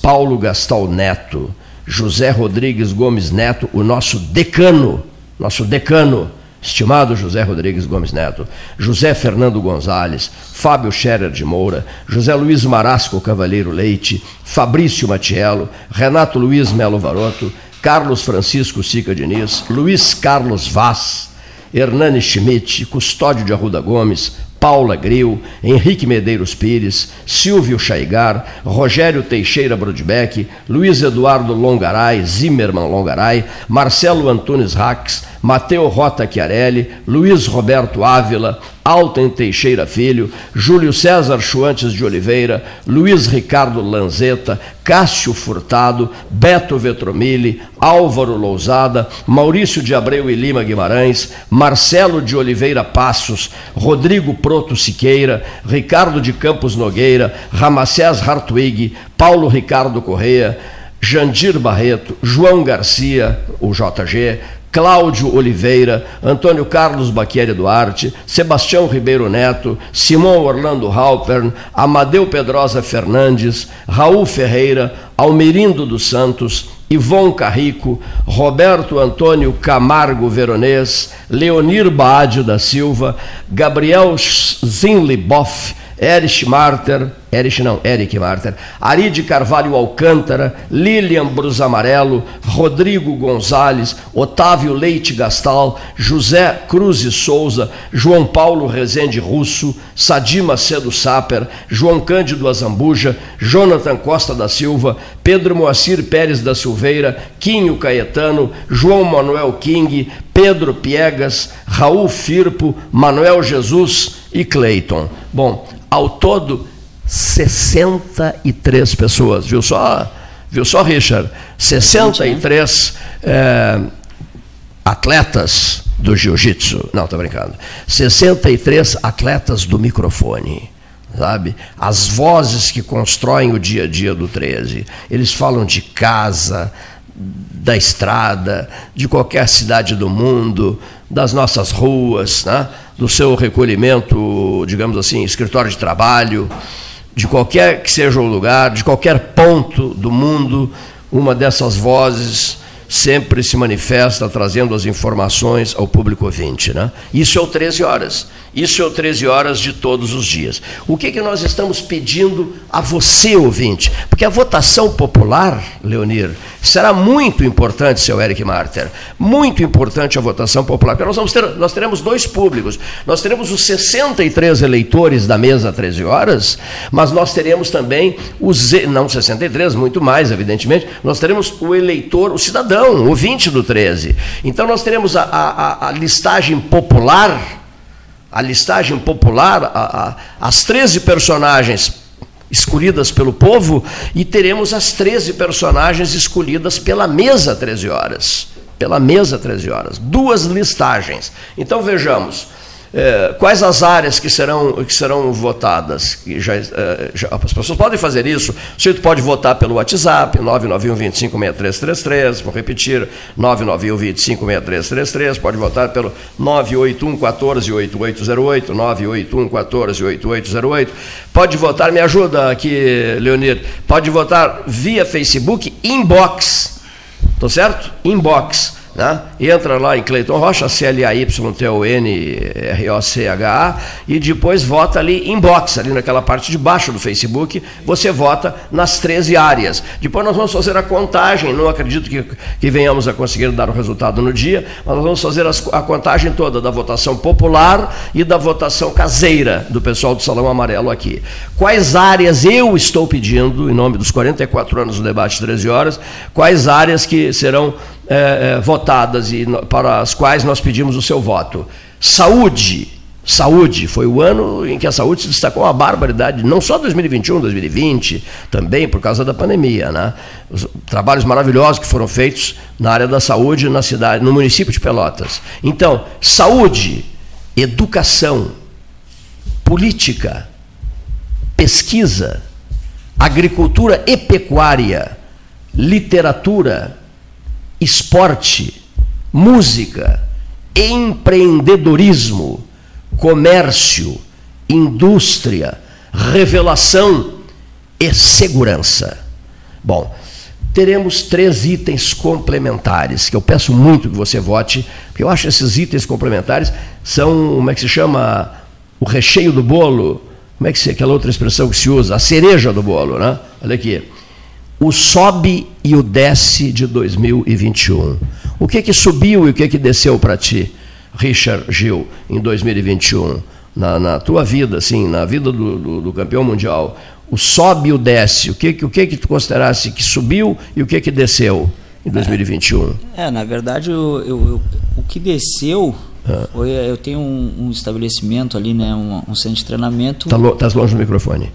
Paulo Gastal Neto, José Rodrigues Gomes Neto, o nosso decano, nosso decano, estimado José Rodrigues Gomes Neto, José Fernando Gonzalez, Fábio Scherer de Moura, José Luiz Marasco Cavalheiro Leite, Fabrício Matiello, Renato Luiz Melo Varoto, Carlos Francisco Sica Diniz, Luiz Carlos Vaz, Hernani Schmidt, Custódio de Arruda Gomes, Paula Gril, Henrique Medeiros Pires, Silvio Chaigar, Rogério Teixeira Brodbeck, Luiz Eduardo Longaray, Zimmermann Longaray, Marcelo Antunes Rax, Mateu Rota Chiarelli, Luiz Roberto Ávila, Alten Teixeira Filho, Júlio César Chuantes de Oliveira, Luiz Ricardo Lanzetta, Cássio Furtado, Beto Vetromilli, Álvaro Lousada, Maurício de Abreu e Lima Guimarães, Marcelo de Oliveira Passos, Rodrigo Proto Siqueira, Ricardo de Campos Nogueira, Ramacés Hartwig, Paulo Ricardo Correia, Jandir Barreto, João Garcia, o JG, Cláudio Oliveira, Antônio Carlos Baquieri Duarte, Sebastião Ribeiro Neto, Simão Orlando Halpern, Amadeu Pedrosa Fernandes, Raul Ferreira, Almirindo dos Santos, Ivon Carrico, Roberto Antônio Camargo Veronês, Leonir Baade da Silva, Gabriel Zinliboff, Erich Marter, Erich não, Eric Marter, Aride Carvalho Alcântara, Lilian Brus Amarelo, Rodrigo Gonzalez, Otávio Leite Gastal, José Cruz e Souza, João Paulo Rezende Russo, Sadi Macedo Saper, João Cândido Azambuja, Jonathan Costa da Silva, Pedro Moacir Pérez da Silveira, Quinho Caetano, João Manuel King, Pedro Piegas, Raul Firpo, Manuel Jesus e Cleiton. Bom, ao todo, 63 pessoas, viu só? Viu só, Richard? 63 é, atletas do jiu-jitsu. Não, tô brincando. 63 atletas do microfone. Sabe? As vozes que constroem o dia a dia do 13. Eles falam de casa, da estrada, de qualquer cidade do mundo, das nossas ruas, né? Do seu recolhimento, digamos assim, escritório de trabalho, de qualquer que seja o lugar, de qualquer ponto do mundo, uma dessas vozes sempre se manifesta trazendo as informações ao público ouvinte. Né? Isso é o 13 horas. Isso é o 13 horas de todos os dias. O que, que nós estamos pedindo a você, ouvinte? Porque a votação popular, Leonir, será muito importante, seu Eric Marter. Muito importante a votação popular. Porque nós, vamos ter, nós teremos dois públicos. Nós teremos os 63 eleitores da mesa 13 horas, mas nós teremos também os. Não 63, muito mais, evidentemente. Nós teremos o eleitor, o cidadão, o ouvinte do 13. Então nós teremos a, a, a listagem popular a listagem popular, a, as 13 personagens escolhidas pelo povo e teremos as 13 personagens escolhidas pela mesa 13 horas. Pela mesa 13 horas. Duas listagens. Então vejamos. É, quais as áreas que serão, que serão votadas? Que já, é, já, as pessoas podem fazer isso. O sujeito pode votar pelo WhatsApp, 991-256333, vou repetir, 991-256333, pode votar pelo 981-14-8808, 981-14-8808. Pode votar, me ajuda aqui, Leonir, pode votar via Facebook, inbox, tá certo? Inbox né? Entra lá em Cleiton Rocha, C-L-A-Y-T-O-N-R-O-C-H-A, e depois vota ali em box, ali naquela parte de baixo do Facebook, você vota nas 13 áreas. Depois nós vamos fazer a contagem, não acredito que, que venhamos a conseguir dar o resultado no dia, mas nós vamos fazer as, a contagem toda da votação popular e da votação caseira do pessoal do Salão Amarelo aqui. Quais áreas eu estou pedindo, em nome dos 44 anos do debate 13 horas, quais áreas que serão é, é, votadas e para as quais nós pedimos o seu voto. Saúde. Saúde, foi o ano em que a saúde se destacou uma barbaridade, não só 2021, 2020, também por causa da pandemia. Né? Os trabalhos maravilhosos que foram feitos na área da saúde na cidade, no município de Pelotas. Então, saúde, educação, política, pesquisa, agricultura e pecuária, literatura, esporte, música, empreendedorismo, comércio, indústria, revelação e segurança. Bom, teremos três itens complementares, que eu peço muito que você vote, porque eu acho que esses itens complementares são, como é que se chama, o recheio do bolo, como é que se aquela outra expressão que se usa, a cereja do bolo, né? Olha aqui o sobe e o desce de 2021. O que que subiu e o que que desceu para ti, Richard Gil, em 2021? Na, na, tua vida, assim, na vida do, do, do, campeão mundial, o sobe e o desce, o que, o que que tu considerasse que subiu e o que que desceu em 2021? É, é na verdade, eu, eu, eu, o que desceu ah. foi, eu tenho um, um, estabelecimento ali, né, um, um centro de treinamento... Estás lo, tá longe do microfone.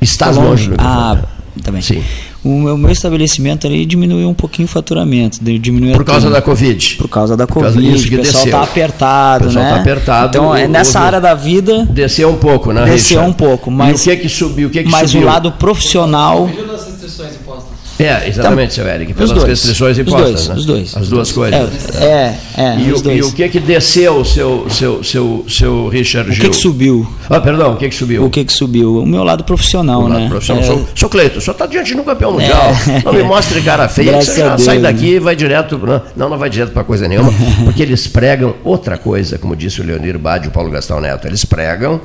Estás tá longe. longe do microfone. Ah, também. Sim. O meu, meu, estabelecimento ali diminuiu um pouquinho o faturamento. Diminuiu Por causa da Covid. Por causa da Covid. o pessoal está apertado, o pessoal né? Tá apertado. Então, o, nessa o, área da vida. Desceu um pouco, né? Desceu Richard? um pouco. Mas, e o que que subiu? O que que mas subiu? o lado profissional. das restrições. É, exatamente, então, seu Eric, pelas dois, restrições impostas. Os dois, né? os dois. As duas coisas. É, é, é e, o, dois. e o que que desceu o seu, seu, seu, seu Richard O Gil? que que subiu? Ah, perdão, o que que subiu? O que que subiu? O meu lado profissional, o né? Lado profissional. É... Sou, sou Cleito, só está diante de um campeão mundial. É. Não me mostre cara feia, que você já sai daqui e vai direto. Não, não vai direto para coisa nenhuma, (laughs) porque eles pregam outra coisa, como disse o Leonir Bade e o Paulo Gastão Neto. Eles pregam.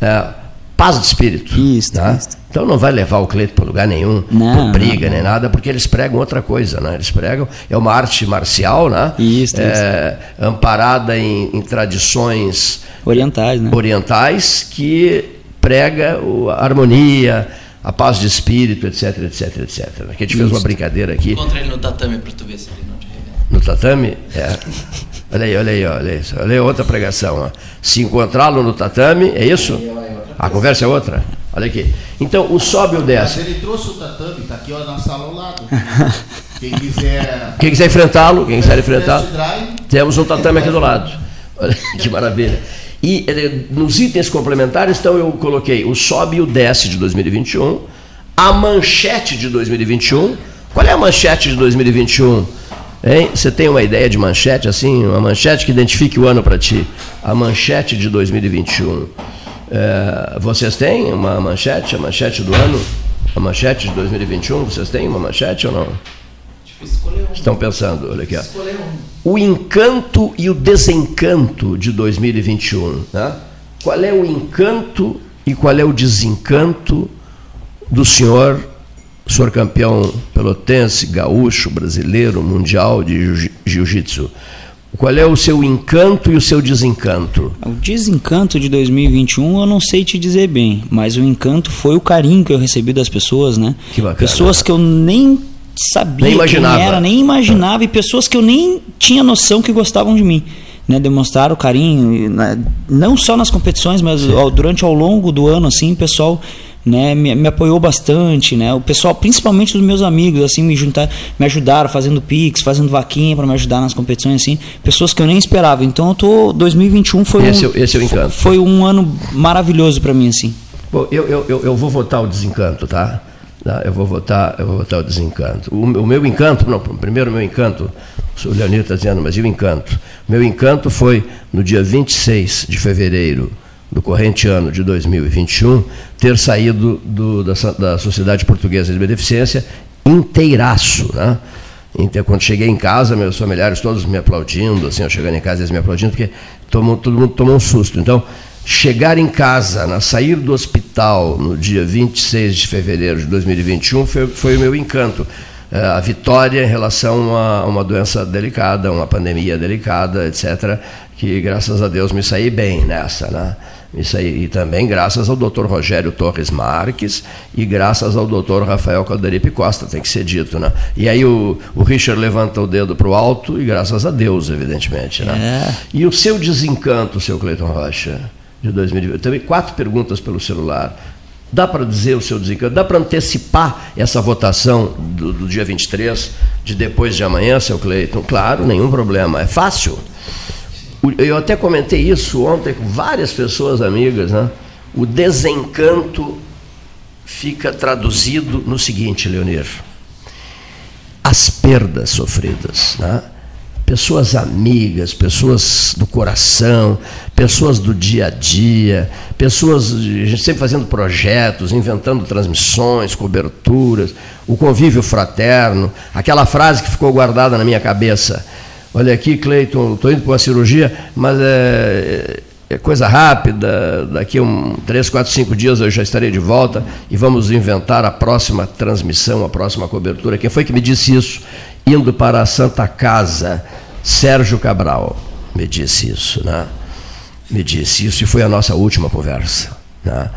É, paz de espírito. Isso, tá? Então não vai levar o Cleito para lugar nenhum, Não, por briga não, nem nada, porque eles pregam outra coisa, né? Eles pregam, é uma arte marcial, né? Isso, é, amparada em, em tradições Orientais, né? orientais que prega a harmonia, a paz de espírito, etc, etc, etc. Aqui a gente fez uma Isso. brincadeira aqui Encontra ele no tatame pra tu ver se ele não te revela. no tatame. É. Olha aí, olha aí, olha isso. Olha aí outra pregação. Ó. Se encontrá-lo no tatame, é isso? A conversa é outra? Olha aqui. Então, o sobe e o Mas desce. ele trouxe o tatame, tá aqui ó, na sala ao lado. Quem quiser. (laughs) Quem quiser enfrentá-lo, quem quiser enfrentá-lo, temos um tatame aqui do lado. Olha (laughs) que maravilha. E eh, nos itens complementares, então, eu coloquei o sobe e o desce de 2021, a manchete de 2021. Qual é a manchete de 2021? Hein? Você tem uma ideia de manchete, assim? Uma manchete que identifique o ano para ti. A manchete de 2021. Eh, vocês têm uma manchete, a manchete do ano? A manchete de 2021, vocês têm uma manchete ou não? Estão pensando, olha aqui. Ó. O encanto e o desencanto de 2021. Né? Qual é o encanto e qual é o desencanto do senhor, senhor campeão pelotense, gaúcho, brasileiro, mundial de jiu- jiu-jitsu? Qual é o seu encanto e o seu desencanto? O desencanto de 2021 eu não sei te dizer bem, mas o encanto foi o carinho que eu recebi das pessoas, né? Que bacana. Pessoas que eu nem sabia Nem imaginava. quem era, nem imaginava, e pessoas que eu nem tinha noção que gostavam de mim. Né, demonstraram carinho, né, não só nas competições, mas ao- durante ao longo do ano, assim, o pessoal né, me, me apoiou bastante, né? O pessoal, principalmente os meus amigos, assim, me juntar, me ajudaram fazendo pix, fazendo vaquinha para me ajudar nas competições, assim, pessoas que eu nem esperava. Então, eu tô 2021 foi Esse é um o- esse é o encanto. Foi um ano maravilhoso para mim, assim. Bom, eu, eu, eu, eu vou votar o desencanto, tá? Tá, Eu vou votar, eu vou votar o desencanto. O, o meu encanto, não, primeiro o meu encanto, o Leonir está dizendo, mas e o encanto? Meu encanto foi no dia 26 de fevereiro do corrente ano de 2021, ter saído do, da, da Sociedade Portuguesa de Beneficência inteiraço, né? Então, quando cheguei em casa, meus familiares todos me aplaudindo, assim, eu chegando em casa eles me aplaudindo, porque tomou, todo mundo tomou um susto. Então, chegar em casa, na, sair do hospital no dia 26 de fevereiro de 2021 foi, foi o meu encanto. Eh, a vitória em relação a uma doença delicada, uma pandemia delicada, etc., que graças a Deus me saí bem nessa, né? Isso aí, e também graças ao Dr. Rogério Torres Marques e graças ao Dr. Rafael Calderipe Costa, tem que ser dito, né? E aí o, o Richard levanta o dedo para o alto e graças a Deus, evidentemente, né? E o seu desencanto, seu Cleiton Rocha, de 2020? Também quatro perguntas pelo celular. Dá para dizer o seu desencanto? Dá para antecipar essa votação do, do dia 23, de depois de amanhã, seu Cleiton? Claro, nenhum problema. É fácil. Eu até comentei isso ontem com várias pessoas amigas, né? O desencanto fica traduzido no seguinte, Leonir. As perdas sofridas, né? Pessoas amigas, pessoas do coração, pessoas do dia a dia, pessoas a gente sempre fazendo projetos, inventando transmissões, coberturas, o convívio fraterno, aquela frase que ficou guardada na minha cabeça. Olha aqui, Cleiton, estou indo para uma cirurgia, mas é, é coisa rápida, daqui um, três, quatro, cinco dias eu já estarei de volta e vamos inventar a próxima transmissão, a próxima cobertura. Quem foi que me disse isso? Indo para a Santa Casa, Sérgio Cabral me disse isso, né? Me disse isso e foi a nossa última conversa. Né?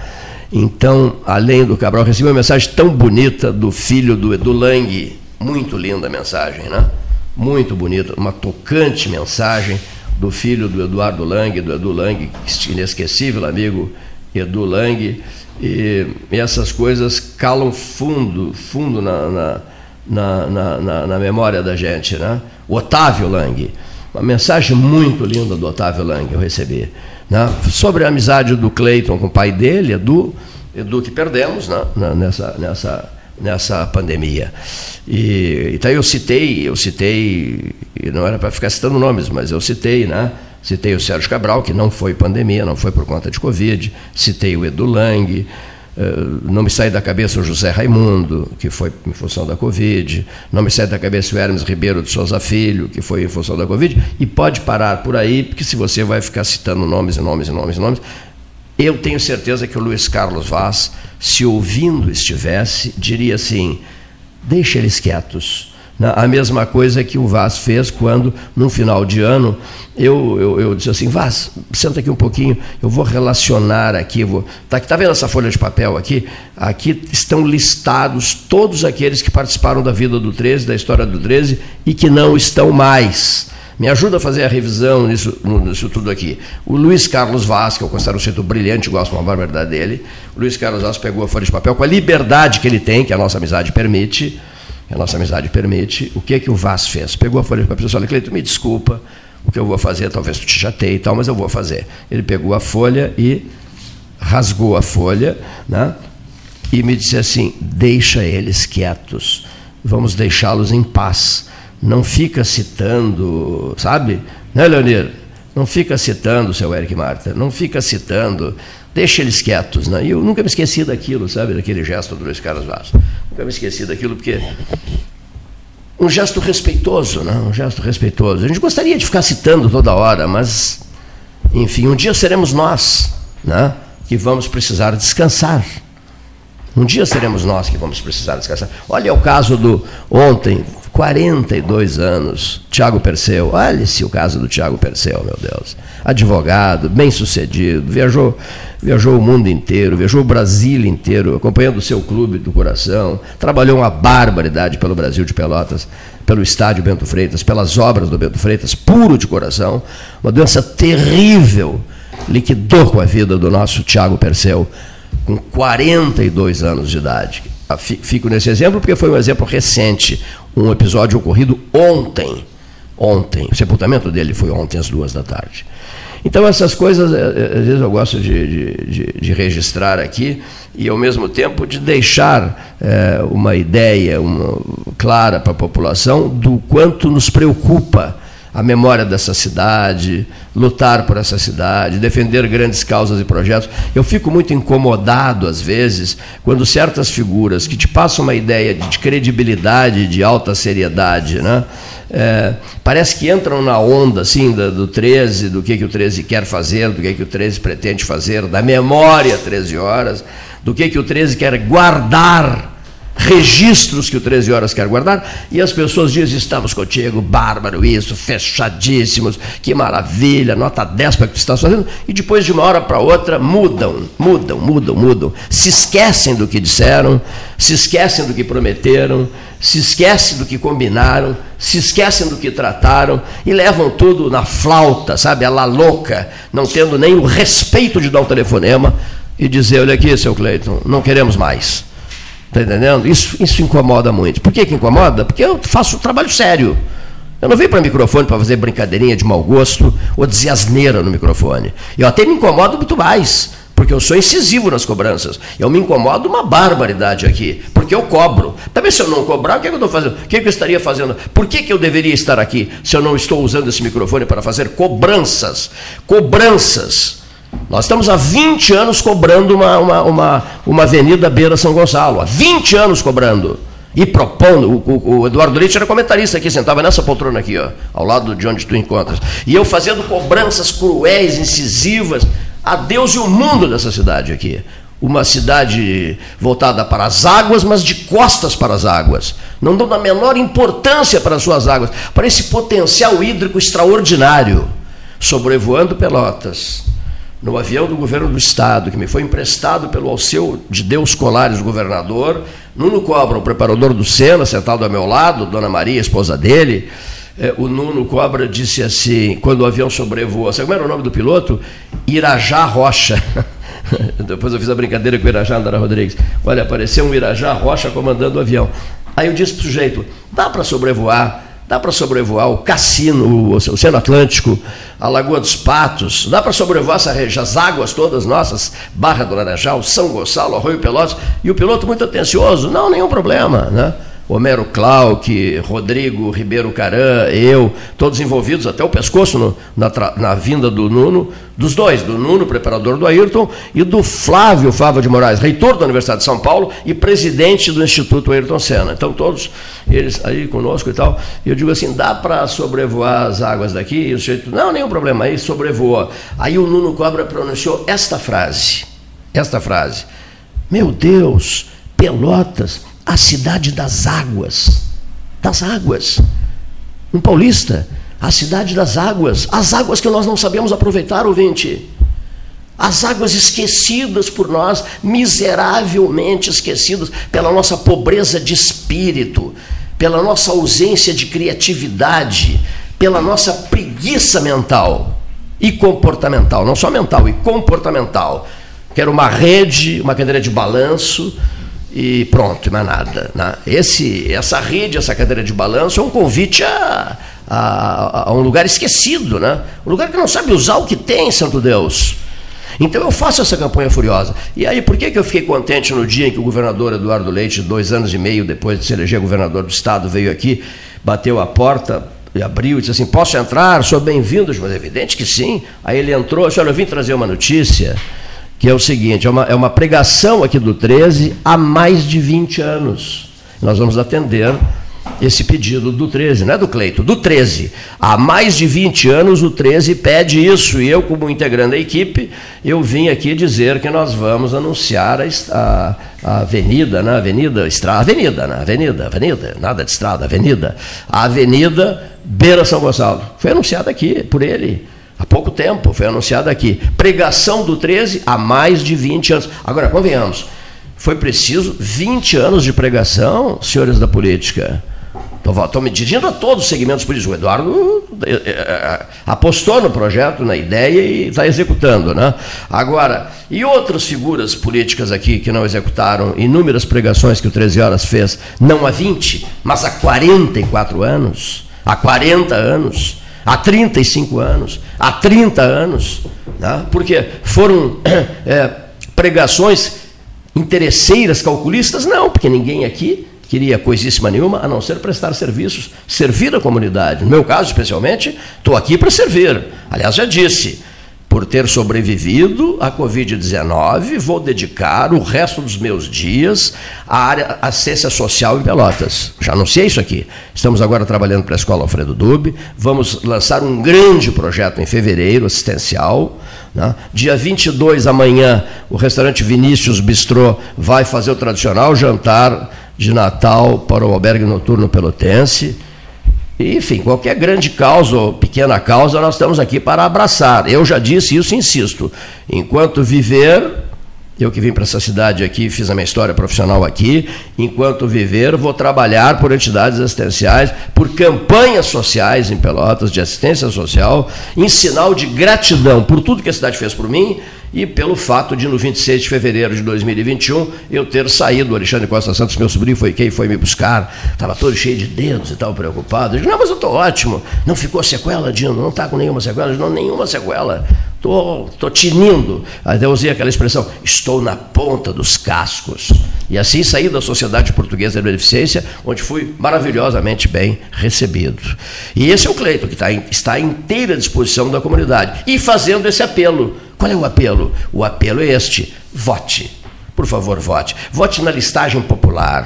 Então, além do Cabral, recebi uma mensagem tão bonita do filho do Edu Lang, muito linda a mensagem, né? Muito bonita, uma tocante mensagem do filho do Eduardo Lang, do Edu Lang, inesquecível amigo Edu Lang, e, essas coisas calam fundo, fundo na, na, na, na, memória da gente, né? Otávio Lang, uma mensagem muito linda do Otávio Lang eu recebi, né? Sobre a amizade do Cleiton com o pai dele, Edu, Edu que perdemos, né? Nessa nessa nessa pandemia. E então eu citei, eu citei, não era para ficar citando nomes, mas eu citei, né? Citei o Sérgio Cabral, que não foi pandemia, não foi por conta de Covid, citei o Edu Lang, eh, não me sai da cabeça o José Raimundo, que foi em função da Covid, não me sai da cabeça o Hermes Ribeiro de Souza Filho, que foi em função da Covid, e pode parar por aí, porque se você vai ficar citando nomes e nomes e nomes e nomes, Eu tenho certeza que o Luiz Carlos Vaz, se ouvindo estivesse, diria assim: deixa eles quietos. A mesma coisa que o Vaz fez quando, no final de ano, eu, eu, eu disse assim, Vaz, senta aqui um pouquinho, eu vou relacionar aqui, vou. Tá, tá vendo essa folha de papel aqui? Aqui estão listados todos aqueles que participaram da vida do 13, da história do 13 e que não estão mais. Me ajuda a fazer a revisão nisso, nisso tudo aqui. O Luiz Carlos Vaz, que eu considero um sujeito brilhante, gosto uma barbaridade dele. O Luiz Carlos Vaz pegou a folha de papel com a liberdade que ele tem, que a nossa amizade permite. A nossa amizade permite. O que é que o Vaz fez? Pegou a folha de papel e disse: Olha, Cleiton, me desculpa, o que eu vou fazer, talvez tu te chateie e tal, mas eu vou fazer. Ele pegou a folha e rasgou a folha, né? E me disse assim: Deixa eles quietos, vamos deixá-los em paz não fica citando, sabe? Né, Leonir? Não fica citando o seu Eric Marta, não fica citando, deixa eles quietos. Né? E eu nunca me esqueci daquilo, sabe? Daquele gesto do Luiz Carlos Vaz. Nunca me esqueci daquilo, porque um gesto respeitoso, né? um gesto respeitoso. A gente gostaria de ficar citando toda hora, mas, enfim, um dia seremos nós né? que vamos precisar descansar. Um dia seremos nós que vamos precisar descansar. Olha o caso do ontem, 42 anos, Tiago Perseu. Olha-se o caso do Tiago Perseu, meu Deus. Advogado, bem-sucedido, viajou, viajou o mundo inteiro, viajou o Brasil inteiro, acompanhando o seu clube do coração, trabalhou uma barbaridade pelo Brasil de Pelotas, pelo estádio Bento Freitas, pelas obras do Bento Freitas, puro de coração, uma doença terrível, liquidou com a vida do nosso Tiago Perseu, com 42 anos de idade. Fico nesse exemplo porque foi um exemplo recente um episódio ocorrido ontem. Ontem. O sepultamento dele foi ontem, às duas da tarde. Então, essas coisas, eh, eh, às vezes eu gosto de, de, de registrar aqui e, ao mesmo tempo, de deixar é, uma ideia uma, clara para a população do quanto nos preocupa a memória dessa cidade, lutar por essa cidade, defender grandes causas e projetos. Eu fico muito incomodado, às vezes, quando certas figuras que te passam uma ideia de credibilidade, de alta seriedade, né? É, parece que entram na onda assim, do, do 13, do que, que o 13 quer fazer, do que, que o 13 pretende fazer, da memória 13 horas, do que, que o 13 quer guardar registros que o 13 Horas quer guardar, e as pessoas dizem: estamos contigo, bárbaro, isso, fechadíssimos, que maravilha, nota 10 para o que tu estás fazendo, e depois de uma hora para outra mudam, mudam, mudam, mudam, se esquecem do que disseram, se esquecem do que prometeram, se esquecem do que combinaram, se esquecem do que trataram e levam tudo na flauta, sabe, ela louca, não tendo nem o respeito de dar o telefonema e dizer: olha aqui, seu Cleiton, não queremos mais Está entendendo? Isso, isso incomoda muito. Por que, que incomoda? Porque eu faço um trabalho sério. Eu não venho para o microfone para fazer brincadeirinha de mau gosto ou dizer asneira no microfone. Eu até me incomodo muito mais, porque eu sou incisivo nas cobranças. Eu me incomodo uma barbaridade aqui, porque eu cobro. Também se eu não cobrar, o que, é que eu estou fazendo? O que, é que eu estaria fazendo? Por que, que eu deveria estar aqui se eu não estou usando esse microfone para fazer cobranças? Cobranças nós estamos há 20 anos cobrando uma, uma, uma, uma avenida beira São Gonçalo. Há 20 anos cobrando. E propondo. O, o, o Eduardo Leite era comentarista aqui, sentava nessa poltrona aqui, ó, ao lado de onde tu encontras. E eu fazendo cobranças cruéis, incisivas, a Deus e o mundo dessa cidade aqui. Uma cidade voltada para as águas, mas de costas para as águas. Não dando a menor importância para as suas águas, para esse potencial hídrico extraordinário. Sobrevoando Pelotas no avião do governo do estado, que me foi emprestado pelo Alceu de Deus Colares, governador. Nuno Cobra, o preparador do Sena, sentado ao meu lado, Dona Maria, esposa dele. É, o Nuno Cobra disse assim, quando o avião sobrevoou, sabe como era o nome do piloto? Irajá Rocha. (laughs) Depois eu fiz a brincadeira com o Irajá Andara Rodrigues. Olha, apareceu um Irajá Rocha comandando o avião. Aí eu disse para o sujeito, dá para sobrevoar dá para sobrevoar o Cassino, o Oceano Atlântico, a Lagoa dos Patos, dá para sobrevoar essa região, as águas todas nossas, Barra do Laranjal, São Gonçalo, Arroio Pelotas, e o piloto muito atencioso, não, nenhum problema, né? Homero Clark, Rodrigo Ribeiro Caran, eu, todos envolvidos até o pescoço no, na, na, vinda do Nuno, dos dois, do Nuno, preparador do Ayrton, e do Flávio Fava de Moraes, reitor da Universidade de São Paulo e presidente do Instituto Ayrton Senna. Então, todos eles aí conosco e tal. E eu digo assim: dá para sobrevoar as águas daqui? E o sujeito, não, nenhum problema, aí sobrevoa. Aí o Nuno Cobra pronunciou esta frase: esta frase. Meu Deus, Pelotas a cidade das águas. Das águas. Um paulista, a cidade das águas. As águas que nós não sabemos aproveitar, ouvinte. As águas esquecidas por nós, miseravelmente esquecidas pela nossa pobreza de espírito, pela nossa ausência de criatividade, pela nossa preguiça mental e comportamental, não só mental, e comportamental. Quero uma rede, uma cadeira de balanço, e pronto, mais nada. Né? Esse, essa rede, essa cadeira de balanço é um convite a, a, a, um lugar esquecido, né? um lugar que não sabe usar o que tem, Santo Deus. Então eu faço essa campanha furiosa. E aí, por que, que eu fiquei contente no dia em que o governador Eduardo Leite, dois anos e meio depois de se eleger governador do estado, veio aqui, bateu a porta e abriu e disse assim: Posso entrar? Sou bem-vindo. Mas é evidente que sim. Aí ele entrou, disse: Olha, eu vim trazer uma notícia que é o seguinte: é uma, é uma pregação aqui do 13 há mais de 20 anos. Nós vamos atender esse pedido do 13, não é do Cleito, do 13. Há mais de 20 anos o 13 pede isso e eu, como integrante da equipe, eu vim aqui dizer que nós vamos anunciar a, a, a avenida, né? Avenida, estrada, avenida, né? Avenida, avenida, nada de estrada, avenida. A avenida Beira São Gonçalo. Foi anunciada aqui por ele. Há pouco tempo, foi anunciado aqui. Pregação do 13 há mais de 20 anos. Agora, convenhamos, foi preciso 20 anos de pregação, senhores da política. Estou me dirigindo a todos os segmentos políticos. O Eduardo eh, eh, eh, apostou no projeto, na ideia e está executando. Né? Agora, e outras figuras políticas aqui que não executaram inúmeras pregações que o 13 Horas fez, não há 20, mas há 44 anos? Há 40 anos há 35 anos, há 30 anos, né? porque foram (clears throat) é, pregações interesseiras, calculistas? Não, porque ninguém aqui queria coisíssima nenhuma a não ser prestar serviços, servir a comunidade. No meu caso, especialmente, estou aqui para servir. Aliás, já disse, por ter sobrevivido à Covid-19, vou dedicar o resto dos meus dias à área assistência social em Pelotas. Já anunciei isso aqui. Estamos agora trabalhando para a Escola Alfredo Dube. Vamos lançar um grande projeto em fevereiro, assistencial. Né? Dia 22, amanhã, o restaurante Vinícius Bistrô vai fazer o tradicional jantar de Natal para o albergue noturno pelotense. Enfim, qualquer grande causa ou pequena causa, nós estamos aqui para abraçar. Eu já disse isso e insisto. Enquanto viver, eu que vim para essa cidade aqui, fiz a minha história profissional aqui, enquanto viver, vou trabalhar por entidades assistenciais, por campanhas sociais em Pelotas, de assistência social, em sinal de gratidão por tudo que a cidade fez por mim e pelo fato de, no 26 de fevereiro de 2021, eu ter saído, o Alexandre Costa Santos, meu sobrinho, foi quem foi me buscar, estava todo cheio de dedos e tal, preocupado. Eu disse, não, mas eu estou ótimo. Não ficou sequela, Dino? Não está com nenhuma sequela? Disse, não, nenhuma sequela. Estou tô, tô tinindo. Até usei aquela expressão, estou na ponta dos cascos. E assim saí da Sociedade Portuguesa de Beneficência, onde fui maravilhosamente bem recebido. E esse é o Cleito, que tá, está à inteira disposição da comunidade. E fazendo esse apelo qual é o apelo? O apelo é este: vote. Por favor, vote. Vote na listagem popular.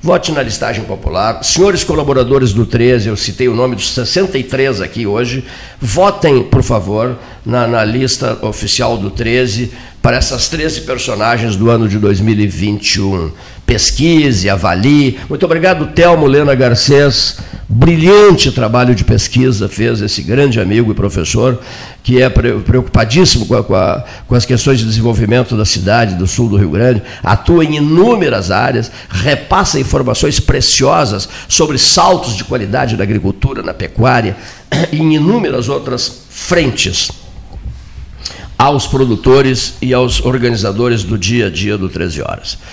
Vote na listagem popular. Senhores colaboradores do 13, eu citei o nome dos 63 aqui hoje. Votem, por favor, na, na lista oficial do 13 para essas 13 personagens do ano de 2021. Pesquise, avalie. Muito obrigado, Telmo Lena Garcês. Brilhante trabalho de pesquisa fez esse grande amigo e professor, que é preocupadíssimo com, a, com, a, com as questões de desenvolvimento da cidade, do sul do Rio Grande, atua em inúmeras áreas, repassa informações preciosas sobre saltos de qualidade na agricultura, na pecuária (clears throat) em inúmeras outras frentes aos produtores e aos organizadores do dia a dia do 13 horas. (clears throat)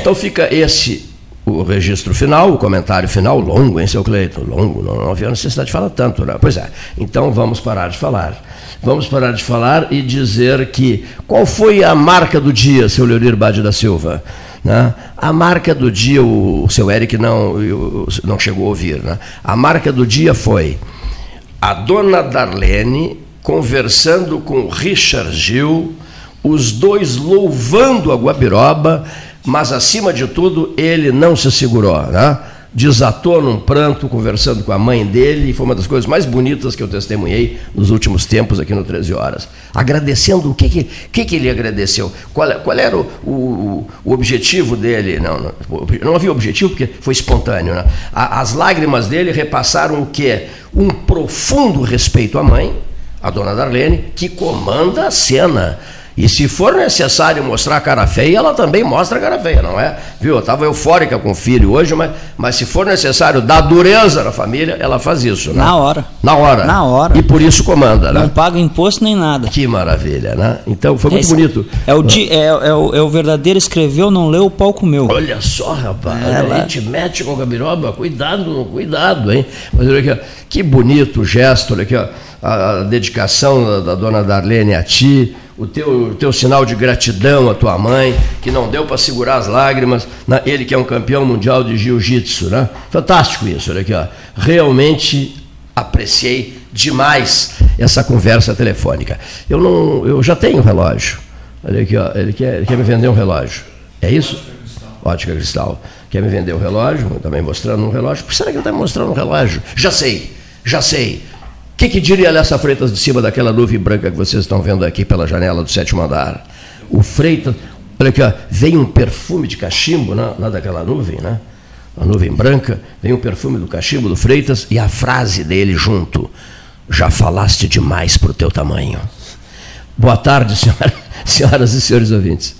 Então fica esse o registro final, o comentário final, longo, hein, seu Cleiton? Longo, não, havia necessidade de falar tanto, né? Pois é, então vamos parar de falar. Vamos parar de falar e dizer que qual foi a marca do dia, seu Leonir Bade da Silva? Né? A marca do dia, o, o seu Eric não, o- não chegou a ouvir. Né? A marca do dia foi a dona Darlene conversando com Richard Gil, os dois louvando a Guabiroba, mas acima de tudo ele não se segurou, né? Desatou num pranto conversando com a mãe dele, e foi uma das coisas mais bonitas que eu testemunhei nos últimos tempos aqui no 13 Horas. Agradecendo, o que, que, que, que ele agradeceu? Qual, qual era o, o, o objetivo dele? Não, não, não havia objetivo porque foi espontâneo. Né? As lágrimas dele repassaram o quê? Um profundo respeito à mãe, a dona Darlene, que comanda a cena. E se for necessário mostrar a cara feia, ela também mostra a cara feia, não é? Viu? Eu estava eufórica com o filho hoje, mas, mas se for necessário dar dureza na família, ela faz isso. Né? Na hora. Na hora. Na hora. E por isso comanda, né? Não paga imposto nem nada. Que maravilha, né? Então foi muito Esse- bonito. É o, di- é, é o, é o verdadeiro escreveu, não leu, o pau comeu. Olha só, rapaz, É, a gente mete com a gabiroba, cuidado, cuidado, hein? Mas olha aqui, ó, que bonito o gesto, olha aqui, ó, a, a dedicação da, da dona Darlene a ti, o teu, o teu sinal de gratidão à tua mãe, que não deu para segurar as lágrimas, né? ele que é um campeão mundial de jiu-jitsu, né? Fantástico isso, olha aqui, ó. Realmente apreciei demais essa conversa telefônica. Eu não, eu já tenho um relógio. Olha aqui, ó, ele quer, ele quer me vender um relógio. É isso? Ótica Cristal. Quer me vender o relógio? Também mostrando um relógio. Por que será que ele está mostrando um relógio? Já sei, já sei. O que, que diria Alessa Freitas de cima daquela nuvem branca que vocês estão vendo aqui pela janela do sétimo andar? O Freitas, olha aqui, ó, vem um perfume de cachimbo né, lá daquela nuvem, né? A nuvem branca, vem um perfume do cachimbo do Freitas e a frase dele junto. Já falaste demais para o teu tamanho. Boa tarde, (laughs) senhora- senhoras e senhores ouvintes.